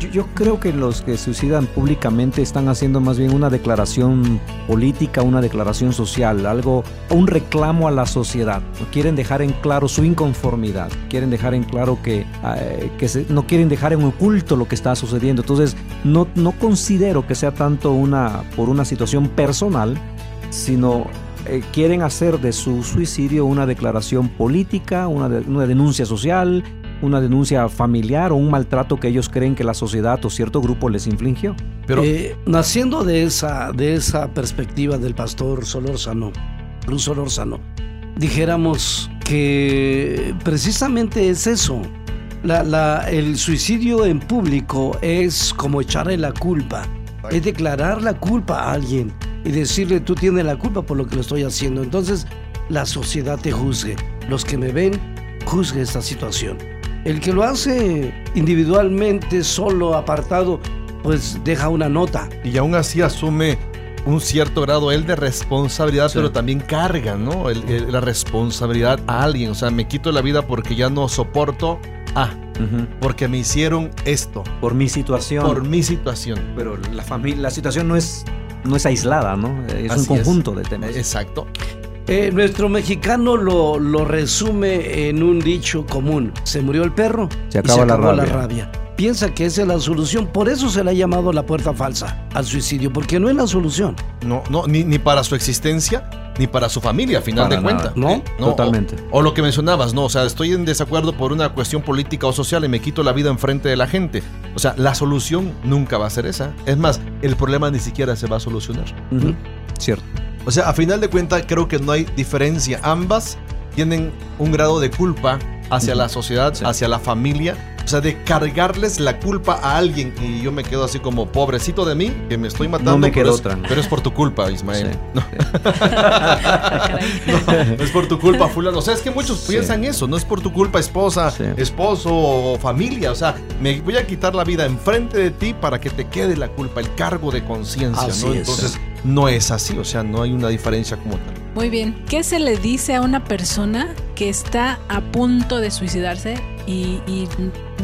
Yo, yo creo que los que suicidan públicamente están haciendo más bien una declaración política, una declaración social, algo, un reclamo a la sociedad. Quieren dejar en claro su inconformidad, quieren dejar en claro que, eh, que se- no quieren dejar en oculto lo que está sucediendo. Entonces, no, no considero que sea tanto una, por una situación personal, sino eh, quieren hacer de su suicidio una declaración política, una, de- una denuncia social, una denuncia familiar o un maltrato que ellos creen que la sociedad o cierto grupo les infligió. Pero Eh, naciendo de esa, de esa perspectiva del pastor Solórzano, Cruz Solórzano, dijéramos que precisamente es eso. La- la- el suicidio en público es como echarle la culpa, es declarar la culpa a alguien y decirle tú tienes la culpa por lo que lo estoy haciendo. Entonces la sociedad te juzgue. Los que me ven, juzgue esta situación. El que lo hace individualmente, solo, apartado, pues deja una nota. y aún así asume un cierto grado él de responsabilidad, pero también carga, ¿no? El- el- la responsabilidad a alguien. O sea, me quito la vida porque ya no soporto. Ah, porque me hicieron esto. Por mi situación. Por mi situación. Pero la, familia, la situación no es, no es aislada, ¿no? Es Así un conjunto de temas. Exacto. Eh, nuestro mexicano lo, lo resume en un dicho común. Se murió el perro Se y se la acabó la rabia. rabia. Piensa que esa es la solución. Por eso se le ha llamado la puerta falsa al suicidio, porque no es la solución. No, no, ni, ni para su existencia, ni para su familia, a final Para de cuentas. ¿No? ¿eh? Totalmente. O, o lo que mencionabas, ¿no? O sea, estoy en desacuerdo por una cuestión política o social y me quito la vida enfrente de la gente. O sea, la solución nunca va a ser esa. Es más, el problema ni siquiera se va a solucionar. Cierto. O sea, a final de cuentas, creo que no hay diferencia. Ambas tienen un grado de culpa hacia la sociedad, hacia la familia, O sea, de cargarles la culpa a alguien y yo me quedo así como pobrecito de mí, que me estoy matando. No me es- otra. Pero es por tu culpa, Ismael. Sí. <laughs> No. No, es por tu culpa, fulano. O sea, es que muchos Sí. piensan eso. No es por tu culpa, esposa, Sí. esposo o familia. O sea, me voy a quitar la vida enfrente de ti para que te quede la culpa, el cargo de conciencia, Así ¿no? es. Entonces, no es así. O sea, no hay una diferencia como tal. Muy bien. ¿Qué se le dice a una persona que está a punto de suicidarse y, y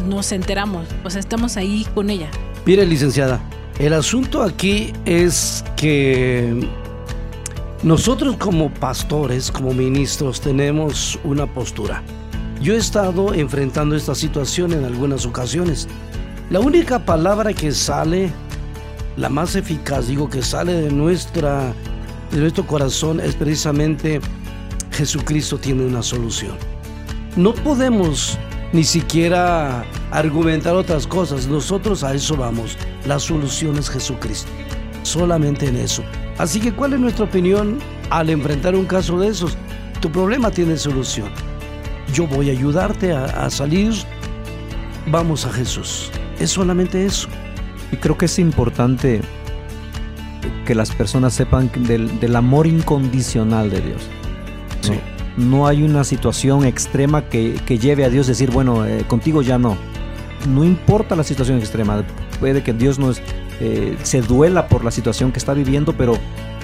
nos enteramos? O sea, estamos ahí con ella. Mire, licenciada, el asunto aquí es que nosotros como pastores, como ministros, tenemos una postura. Yo he estado enfrentando esta situación en algunas ocasiones. La única palabra que sale, la más eficaz, digo, que sale de, nuestra, de nuestro corazón es precisamente Jesucristo tiene una solución. No podemos ni siquiera argumentar otras cosas. Nosotros a eso vamos. La solución es Jesucristo. Solamente en eso. Así que, ¿cuál es nuestra opinión al enfrentar un caso de esos? Tu problema tiene solución. Yo voy a ayudarte a, a salir. Vamos a Jesús. Es solamente eso. Y creo que es importante que las personas sepan del, del amor incondicional de Dios. ¿no? Sí. No hay una situación extrema que, que lleve a Dios a decir, bueno, eh, contigo ya no. No importa la situación extrema. Puede que Dios no es- eh, se duela por la situación que está viviendo, pero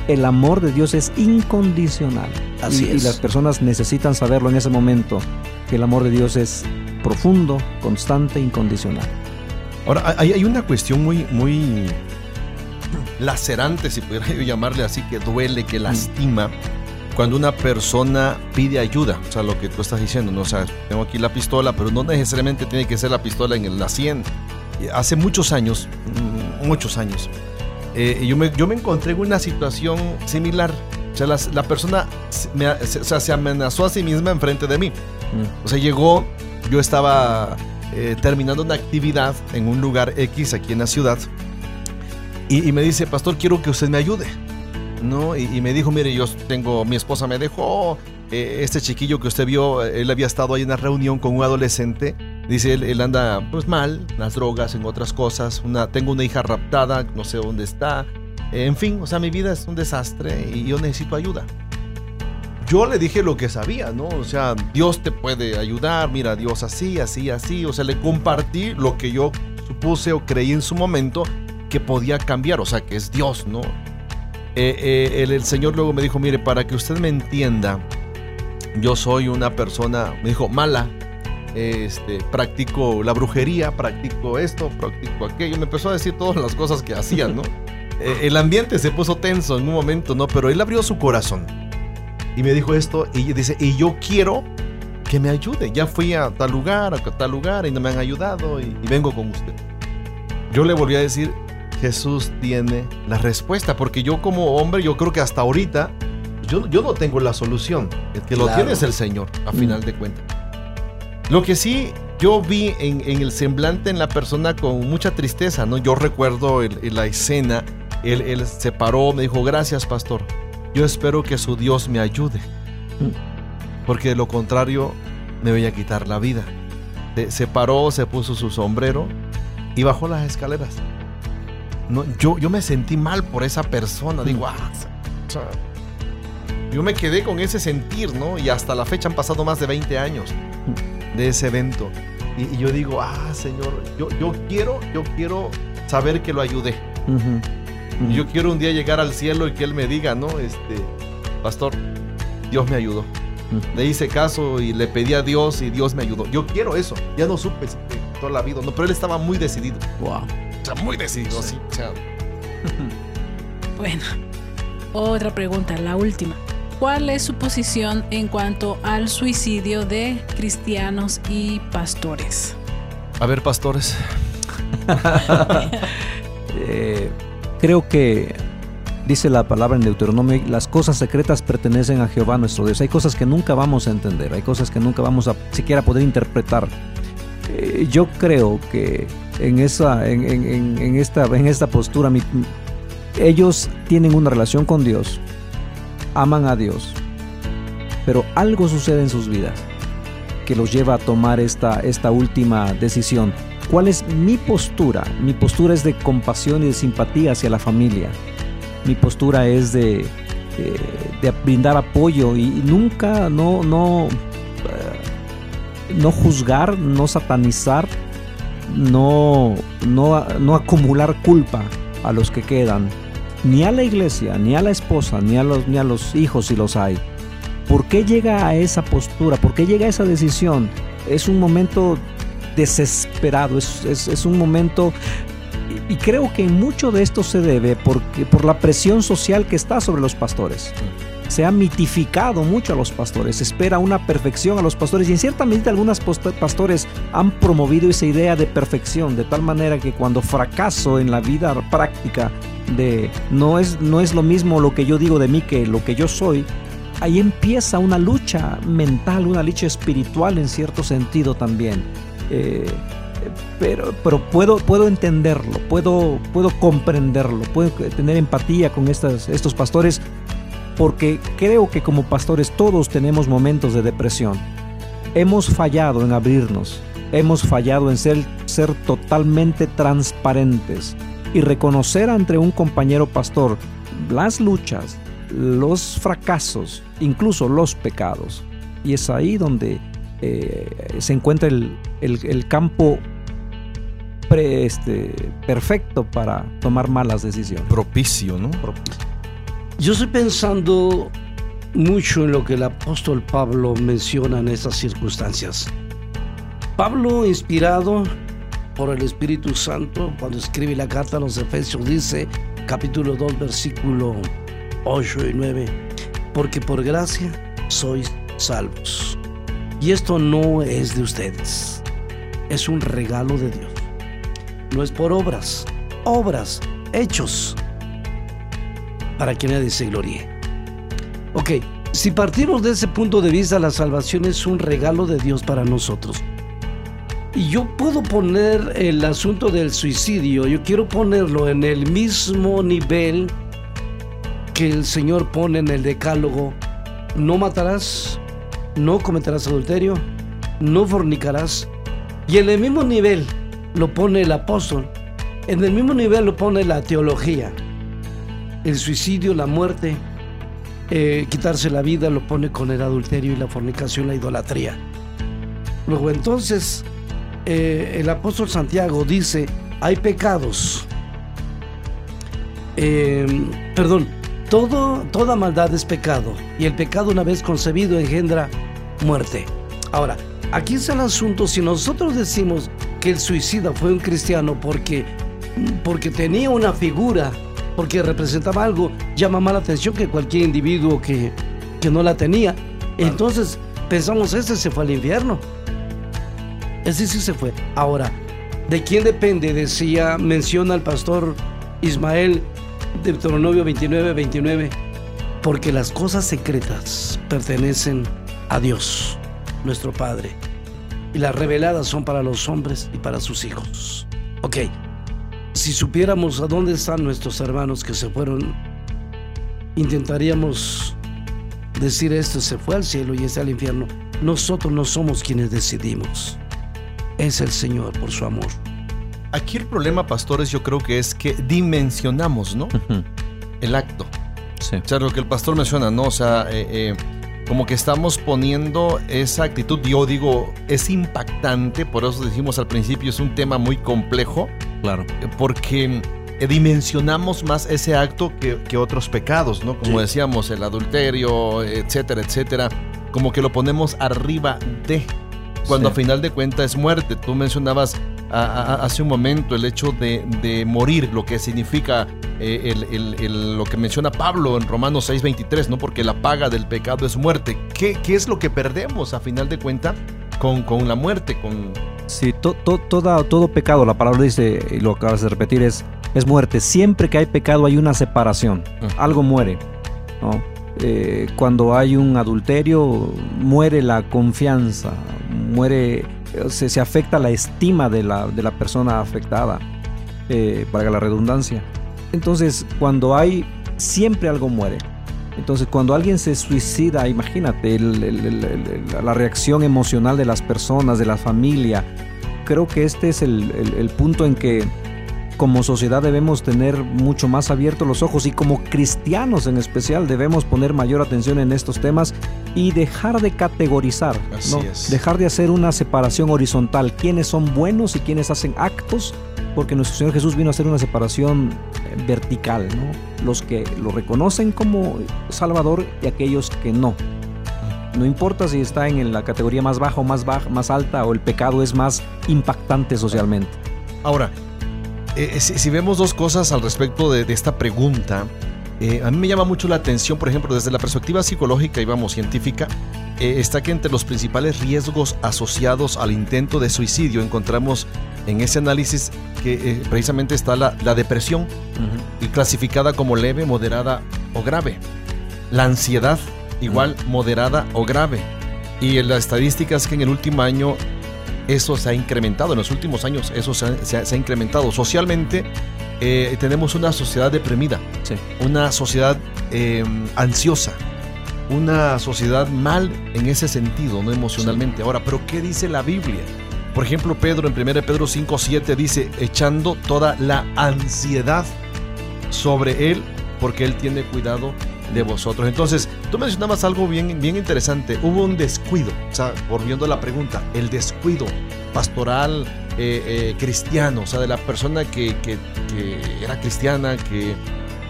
el amor de Dios es incondicional. Así y, y es. las personas necesitan saberlo en ese momento, que el amor de Dios es profundo, constante, incondicional. Ahora, hay, hay una cuestión muy, muy lacerante, si pudiera yo llamarle así, que duele, que lastima, cuando una persona pide ayuda. O sea, lo que tú estás diciendo, ¿no? O sea, tengo aquí la pistola, pero no necesariamente tiene que ser la pistola en la 100. Y Hace muchos años, mm, muchos años, eh, yo, me, yo me encontré en una situación similar. O sea, las- la, persona me- se- o sea, se amenazó a sí misma enfrente de mí. Mm. O sea, llegó, yo estaba eh, terminando una actividad en un lugar X aquí en la ciudad y, y me dice, pastor, quiero que usted me ayude. ¿No? Y, me dijo, mire, yo tengo, mi esposa me dejó, eh, este chiquillo que usted vio, eh, él había estado ahí en una reunión con un adolescente. Dice, él, él anda pues mal, en las drogas, en otras cosas. Una, tengo una hija raptada, no sé dónde está. En fin, o sea, mi vida es un desastre y yo necesito ayuda yo le dije lo que sabía, ¿no? O sea, Dios te puede ayudar, mira, Dios así, así, así. O sea, le compartí lo que yo supuse o creí en su momento que podía cambiar, o sea, que es Dios, ¿no? Eh, eh, el, el Señor luego me dijo, mire, para que usted me entienda, yo soy una persona, me dijo, mala. Este, practico la brujería, practico esto, practico aquello. Me empezó a decir todas las cosas que hacía, ¿no? <laughs> Eh, el ambiente se puso tenso en un momento, ¿no? Pero él abrió su corazón y me dijo esto y dice, y yo quiero que me ayude. Ya fui a tal lugar, a tal lugar y no me han ayudado y, y vengo con usted. Yo le volví a decir, Jesús tiene la respuesta, porque yo como hombre, yo creo que hasta ahorita, yo, yo no tengo la solución. El que lo tiene es el Señor, a final de cuentas. Lo que sí yo vi en, en el semblante en la persona con mucha tristeza, ¿no? Yo recuerdo el- el- la escena, él, él se paró, me dijo, gracias pastor, yo espero que su Dios me ayude, porque de lo contrario me voy a quitar la vida. Se, se paró, se puso su sombrero y bajó las escaleras. No, yo, yo me sentí mal por esa persona, digo, ah, o sea, yo me quedé con ese sentir, ¿no? Y hasta la fecha han pasado más de 20 años de ese evento. Y, y yo digo, ah, Señor, yo, yo quiero, yo quiero saber que lo ayudé. Yo quiero un día llegar al cielo y que Él me diga, ¿no? Este, pastor, Dios me ayudó. Le hice caso y le pedí a Dios y Dios me ayudó. Yo quiero eso. Ya no supe toda la vida, no, pero Él estaba muy decidido. Wow. Muy decidido, sí. O sea, <laughs> Bueno, otra pregunta, la última. ¿Cuál es su posición en cuanto al suicidio de cristianos y pastores? a ver, pastores. <laughs> Eh, creo que dice la palabra en Deuteronomio, las cosas secretas pertenecen a Jehová nuestro Dios. Hay cosas que nunca vamos a entender, hay cosas que nunca vamos a siquiera poder interpretar. Eh, yo creo que en esa, en, en- en- esta, en esta postura, ellos tienen una relación con Dios, aman a Dios, pero algo sucede en sus vidas que los lleva a tomar esta, esta última decisión. ¿Cuál es mi postura? Mi postura es de compasión y de simpatía hacia la familia. Mi postura es de, eh, brindar apoyo y, y nunca, no, no, eh, no juzgar, no satanizar, no, no, no acumular culpa a los que quedan, ni a la iglesia, ni a la esposa, ni a los, ni a los hijos si los hay. ¿Por qué llega a esa postura? ¿Por qué llega a esa decisión? Es un momento desesperado, es, es- es un momento... Y creo que mucho de esto se debe porque, por la presión social que está sobre los pastores. Se ha mitificado mucho a los pastores, se espera una perfección a los pastores y en cierta medida algunos pastores han promovido esa idea de perfección, de tal manera que cuando fracaso en la vida práctica de no es, no es lo mismo lo que yo digo de mí que lo que yo soy, ahí empieza una lucha mental, una lucha espiritual en cierto sentido también. Eh, pero, pero puedo, puedo entenderlo, puedo, puedo comprenderlo, puedo tener empatía con estas, estos pastores, porque creo que como pastores todos tenemos momentos de depresión. Hemos fallado en abrirnos, hemos fallado en ser, ser totalmente transparentes y reconocer ante un compañero pastor las luchas, los fracasos, incluso los pecados. Y es ahí donde eh, se encuentra el, el- el campo pre- este, perfecto para tomar malas decisiones. Propicio, ¿no? Yo estoy pensando mucho en lo que el apóstol Pablo menciona en estas circunstancias. Pablo, inspirado por el Espíritu Santo, cuando escribe la carta a los Efesios, dice, capítulo 2, versículo 8 y 9, porque por gracia sois salvos. Y esto no es de ustedes, es un regalo de Dios. No es por obras, obras, hechos, para que nadie se gloríe. Ok, si partimos de ese punto de vista, la salvación es un regalo de Dios para nosotros. Y yo puedo poner el asunto del suicidio, yo quiero ponerlo en el mismo nivel que el Señor pone en el decálogo. No matarás, no cometerás adulterio, no fornicarás. Y en el mismo nivel lo pone el apóstol. En el mismo nivel lo pone la teología el suicidio, la muerte, eh, quitarse la vida, lo pone con el adulterio y la fornicación, la idolatría. Luego entonces, eh, el apóstol Santiago dice, hay pecados. Eh, perdón, todo, toda maldad es pecado y el pecado una vez concebido engendra muerte. Ahora, aquí está el asunto, si nosotros decimos que el suicida fue un cristiano porque, porque tenía una figura porque representaba algo, llama más la atención que cualquier individuo que, que no la tenía. Entonces pensamos, ese se fue al infierno. Ese sí se fue. Ahora, ¿de quién depende? Decía, menciona el pastor Ismael, Deuteronomio 29, 29, porque las cosas secretas pertenecen a Dios, nuestro Padre, y las reveladas son para los hombres y para sus hijos. Ok, si supiéramos a dónde están nuestros hermanos que se fueron, intentaríamos decir esto, se fue al cielo y está al infierno. Nosotros no somos quienes decidimos. Es el Señor por su amor. Aquí el problema, pastores, yo creo que es que dimensionamos, ¿no? El acto. Sí. O sea, lo que el pastor menciona, ¿no? O sea, eh, eh, como que estamos poniendo esa actitud, yo digo, es impactante, por eso decimos al principio, es un tema muy complejo, Claro. porque eh, dimensionamos más ese acto que, que otros pecados, ¿no? Como Sí. decíamos, el adulterio, etcétera, etcétera, como que lo ponemos arriba de, cuando Sí. a final de cuentas es muerte. Tú mencionabas a- a- hace un momento el hecho de, de morir, lo que significa eh, el- el- el- lo que menciona Pablo en Romanos 6:23, ¿no? Porque la paga del pecado es muerte. ¿Qué, qué es lo que perdemos a final de cuentas con, con la muerte? Con, Sí, to- to- toda- todo pecado, la palabra dice, y lo acabas de repetir, es, es muerte. Siempre que hay pecado hay una separación, Ujú. algo muere. ¿no? Eh, cuando hay un adulterio, muere la confianza, muere, se, se afecta la estima de la, de la persona afectada, eh, valga la redundancia. Entonces, cuando hay, siempre algo muere. Entonces, cuando alguien se suicida, imagínate el- el- el- el- la reacción emocional de las personas, de la familia. Creo que este es el, punto en que como sociedad debemos tener mucho más abiertos los ojos y como cristianos en especial debemos poner mayor atención en estos temas y dejar de categorizar, Así ¿no? es. dejar de hacer una separación horizontal, quiénes son buenos y quiénes hacen actos, porque nuestro Señor Jesús vino a hacer una separación vertical, ¿no? Los que lo reconocen como Salvador y aquellos que no. No importa si está en la categoría más baja o más baja, más alta o el pecado es más impactante socialmente. Ahora, eh, si, vemos dos cosas al respecto de esta pregunta, eh, a mí me llama mucho la atención, por ejemplo, desde la perspectiva psicológica y vamos, científica, eh, está que entre los principales riesgos asociados al intento de suicidio encontramos en ese análisis que eh, precisamente está la, la depresión, y clasificada como leve, moderada o grave. La ansiedad, igual moderada o grave. Y en las estadísticas que en el último año eso se ha incrementado, en los últimos años eso se ha, se ha- se ha incrementado. Socialmente eh, tenemos una sociedad deprimida, Sí. una sociedad eh, ansiosa, una sociedad mal en ese sentido, no emocionalmente. Ahora, pero ¿qué dice la Biblia? Por ejemplo, Pedro en 1 Pedro 5.7 dice, echando toda la ansiedad sobre Él, porque Él tiene cuidado de vosotros. Entonces, tú mencionabas algo bien, bien interesante. Hubo un descuido, o sea, volviendo a la pregunta, el descuido pastoral eh, eh, cristiano, o sea, de la persona que, que- que era cristiana, que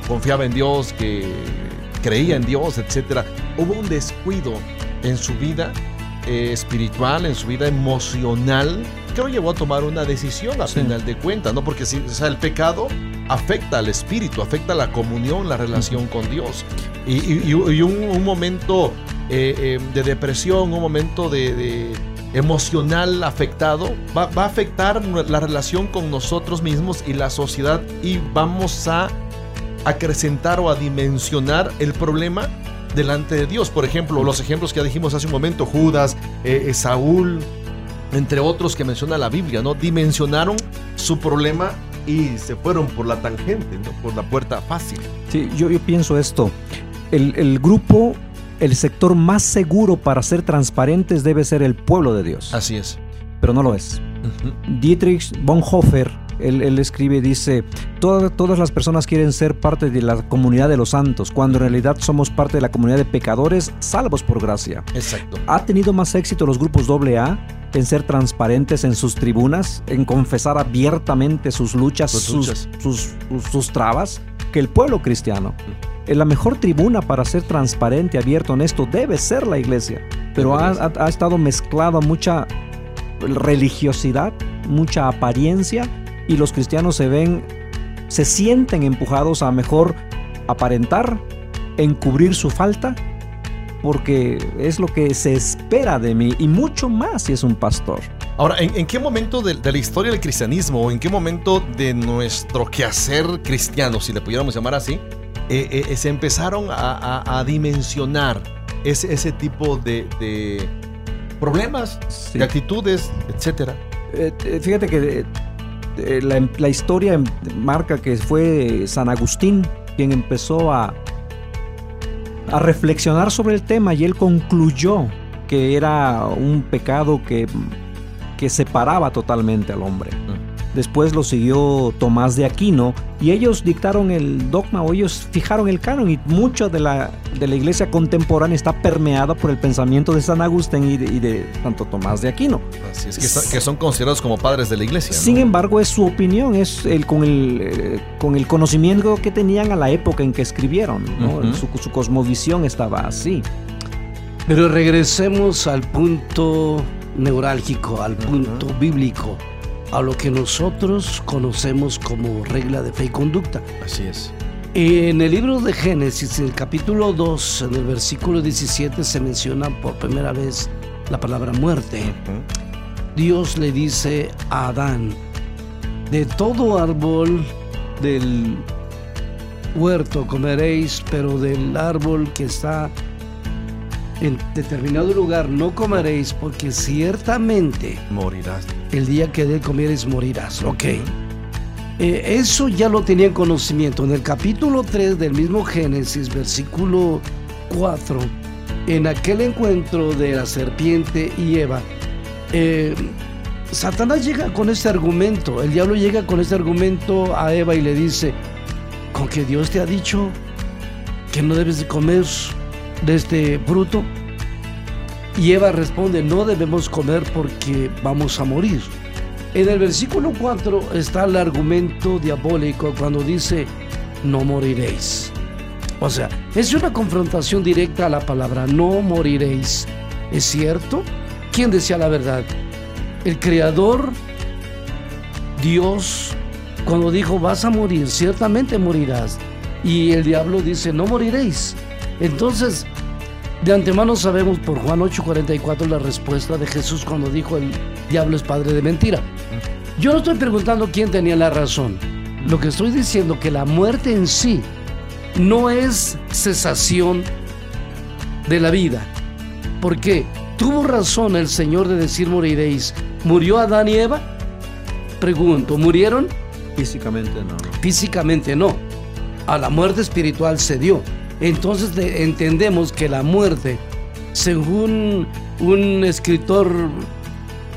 confiaba en Dios, que creía en Dios, etcétera. Hubo un descuido en su vida eh, espiritual, en su vida emocional, que lo llevó a tomar una decisión a Sí. final de cuentas, ¿no? Porque si, o sea, el pecado afecta al espíritu, afecta la comunión, la relación con Dios. Y, y- y- y un, un momento eh, eh, de depresión, un momento de, de emocional afectado, va, va a afectar la relación con nosotros mismos y la sociedad y vamos a acrecentar o a dimensionar el problema delante de Dios. Por ejemplo, los ejemplos que dijimos hace un momento, Judas, eh, eh, Saúl, entre otros que menciona la Biblia, ¿no? Dimensionaron su problema y se fueron por la tangente, ¿no? Por la puerta fácil. Sí, yo, yo pienso esto. El grupo, el sector más seguro para ser transparentes debe ser el pueblo de Dios, Así es. pero no lo es. Dietrich Bonhoeffer, él, él escribe, dice, "Toda- todas las personas quieren ser parte de la comunidad de los santos, cuando en realidad somos parte de la comunidad de pecadores salvos por gracia. Exacto. ¿Ha tenido más éxito los grupos AA en ser transparentes en sus tribunas, en confesar abiertamente sus luchas, Sus sus, luchas. sus- sus- sus trabas, que el pueblo cristiano? Eh, La mejor tribuna para ser transparente, abierto, honesto, debe ser la iglesia. Pero ha, ha- ha estado mezclada mucha religiosidad, mucha apariencia, y los cristianos se ven, se sienten empujados a mejor aparentar, encubrir su falta porque es lo que se espera de mí y mucho más si es un pastor. Ahora, ¿en, en qué momento de, de la historia del cristianismo o en qué momento de nuestro quehacer cristiano, si le pudiéramos llamar así, eh, eh, se empezaron a, a- a dimensionar ese, ese tipo de, de problemas, Sí. de actitudes, etcétera? Eh, eh, fíjate que eh, eh, la, la historia marca que fue San Agustín quien empezó a, a reflexionar sobre el tema y él concluyó que era un pecado que, que separaba totalmente al hombre. Después lo siguió Tomás de Aquino y ellos dictaron el dogma o ellos fijaron el canon y mucho de la, de la iglesia contemporánea está permeada por el pensamiento de San Agustín y de, y de tanto Tomás de Aquino. Así es, que, son- que son considerados como padres de la iglesia. ¿no? Sin embargo, es su opinión, es el, con, el, eh, con el conocimiento que tenían a la época en que escribieron. su, su cosmovisión estaba así. Pero regresemos al punto neurálgico, al punto bíblico, a lo que nosotros conocemos como regla de fe y conducta. Así es. En el libro de Génesis, en el capítulo 2, en el versículo 17, se menciona por primera vez la palabra muerte. Dios le dice a Adán, de todo árbol del huerto comeréis, pero del árbol que está en determinado lugar no comeréis, porque ciertamente Morirás. el día que de comieres morirás. Ok. eh, eso ya lo tenía en conocimiento. En el capítulo 3 del mismo Génesis, versículo 4, en aquel encuentro de la serpiente y Eva, eh, Satanás llega con este argumento, el diablo llega con este argumento a Eva y le dice, con que Dios te ha dicho que no debes de comer de este fruto. Y Eva responde, no debemos comer porque vamos a morir. En el versículo 4 está el argumento diabólico cuando dice, no moriréis. O sea, es una confrontación directa a la palabra, no moriréis. ¿Es cierto? ¿Quién decía la verdad? El Creador, Dios, cuando dijo, vas a morir, ciertamente morirás. Y el diablo dice, no moriréis. Entonces, de antemano sabemos por Juan 8:44 la respuesta de Jesús cuando dijo, el diablo es padre de mentira. Yo no estoy preguntando quién tenía la razón. Lo que estoy diciendo que la muerte en sí no es cesación de la vida. ¿Por qué? ¿Tuvo razón el Señor de decir moriréis? ¿Murió Adán y Eva? Pregunto, ¿murieron? Físicamente no. no. Físicamente no. A la muerte espiritual se dio. Entonces de- entendemos que la muerte, según un escritor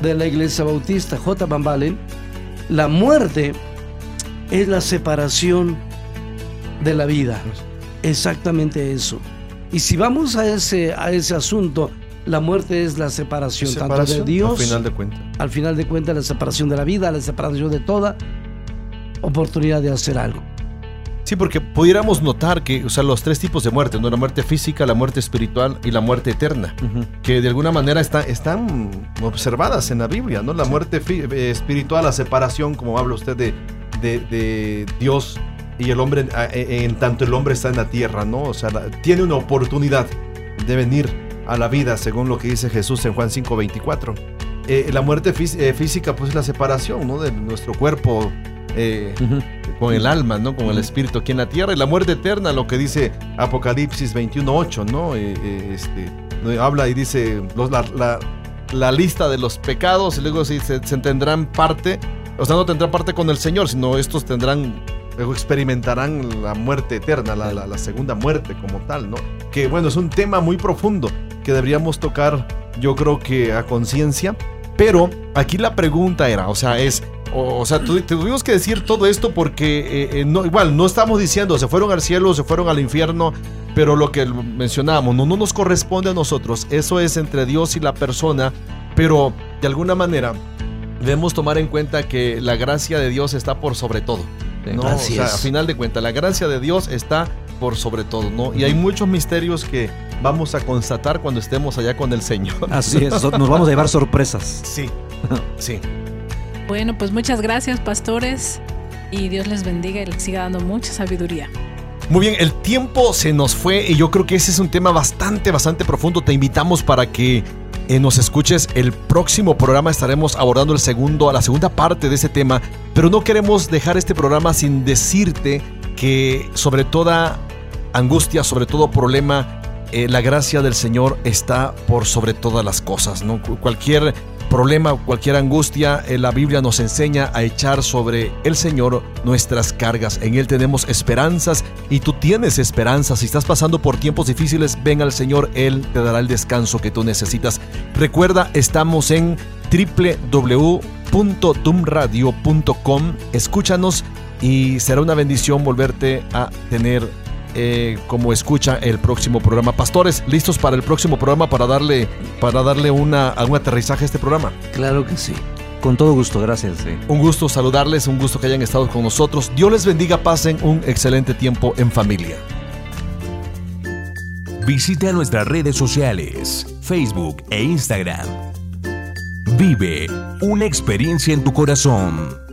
de la iglesia bautista, J. Van Balen, la muerte es la separación de la vida. Exactamente eso. Y si vamos a ese, a ese asunto, la muerte es la separación, tanto de Dios, Al final de cuentas. al final de cuentas, la separación de la vida, la separación de toda oportunidad de hacer algo. Sí, porque pudiéramos notar que, o sea, los tres tipos de muerte, ¿no? La muerte física, la muerte espiritual y la muerte eterna, que de alguna manera está- están observadas en la Biblia, ¿no? La muerte eh, espiritual, la separación, como habla usted de, de- de Dios y el hombre, e- en tanto el hombre está en la tierra, ¿no? O sea, la- tiene una oportunidad de venir a la vida, según lo que dice Jesús en Juan 5:24. Eh, la muerte fí- eh, física, pues es la separación, ¿no? De nuestro cuerpo. eh. Con el alma, ¿no? Con el espíritu aquí en la tierra y la muerte eterna, lo que dice Apocalipsis 21.8, ¿no? Eh, eh, este, habla y dice los- la, la- la lista de los pecados y luego sí, se, se tendrán parte, o sea, no tendrán parte con el Señor, sino estos tendrán, luego experimentarán la muerte eterna, la, la- la segunda muerte como tal, ¿no? Que bueno, es un tema muy profundo que deberíamos tocar, yo creo que a conciencia, pero aquí la pregunta era, o sea, es, o, o sea, tu- tuvimos que decir todo esto porque eh, eh, no, igual no estamos diciendo se fueron al cielo, se fueron al infierno, pero lo que mencionábamos, no, no nos corresponde a nosotros, eso es entre Dios y la persona, pero de alguna manera debemos tomar en cuenta que la gracia de Dios está por sobre todo. ¿no? Así o sea, es. a final de cuentas, la gracia de Dios está por sobre todo, ¿no? Y hay muchos misterios que vamos a constatar cuando estemos allá con el Señor. Así es, nos vamos a llevar sorpresas. <laughs> Sí, sí. Bueno, pues muchas gracias, pastores. Y Dios les bendiga y les siga dando mucha sabiduría. Muy bien, el tiempo se nos fue y yo creo que ese es un tema bastante, bastante profundo. Te invitamos para que eh, nos escuches el próximo programa. Estaremos abordando el segundo, la segunda parte de ese tema, pero no queremos dejar este programa sin decirte sobre toda angustia, sobre todo problema, eh, la gracia del Señor está por sobre todas las cosas. ¿no? Cu- Cualquier problema, cualquier angustia, eh, la Biblia nos enseña a echar sobre el Señor nuestras cargas. En Él tenemos esperanzas y tú tienes esperanzas. Si estás pasando por tiempos difíciles, ven al Señor, Él te dará el descanso que tú necesitas. Recuerda, estamos en www.tumradio.com. Escúchanos y será una bendición volverte a tener eh, como escucha el próximo programa. Pastores, listos para el próximo programa para darle, para darle una, a un aterrizaje a este programa. Claro que sí. Con todo gusto, gracias. sí. Un gusto saludarles, un gusto que hayan estado con nosotros. Dios les bendiga, pasen un excelente tiempo en familia. Visita nuestras redes sociales, Facebook e Instagram. Vive una experiencia en tu corazón.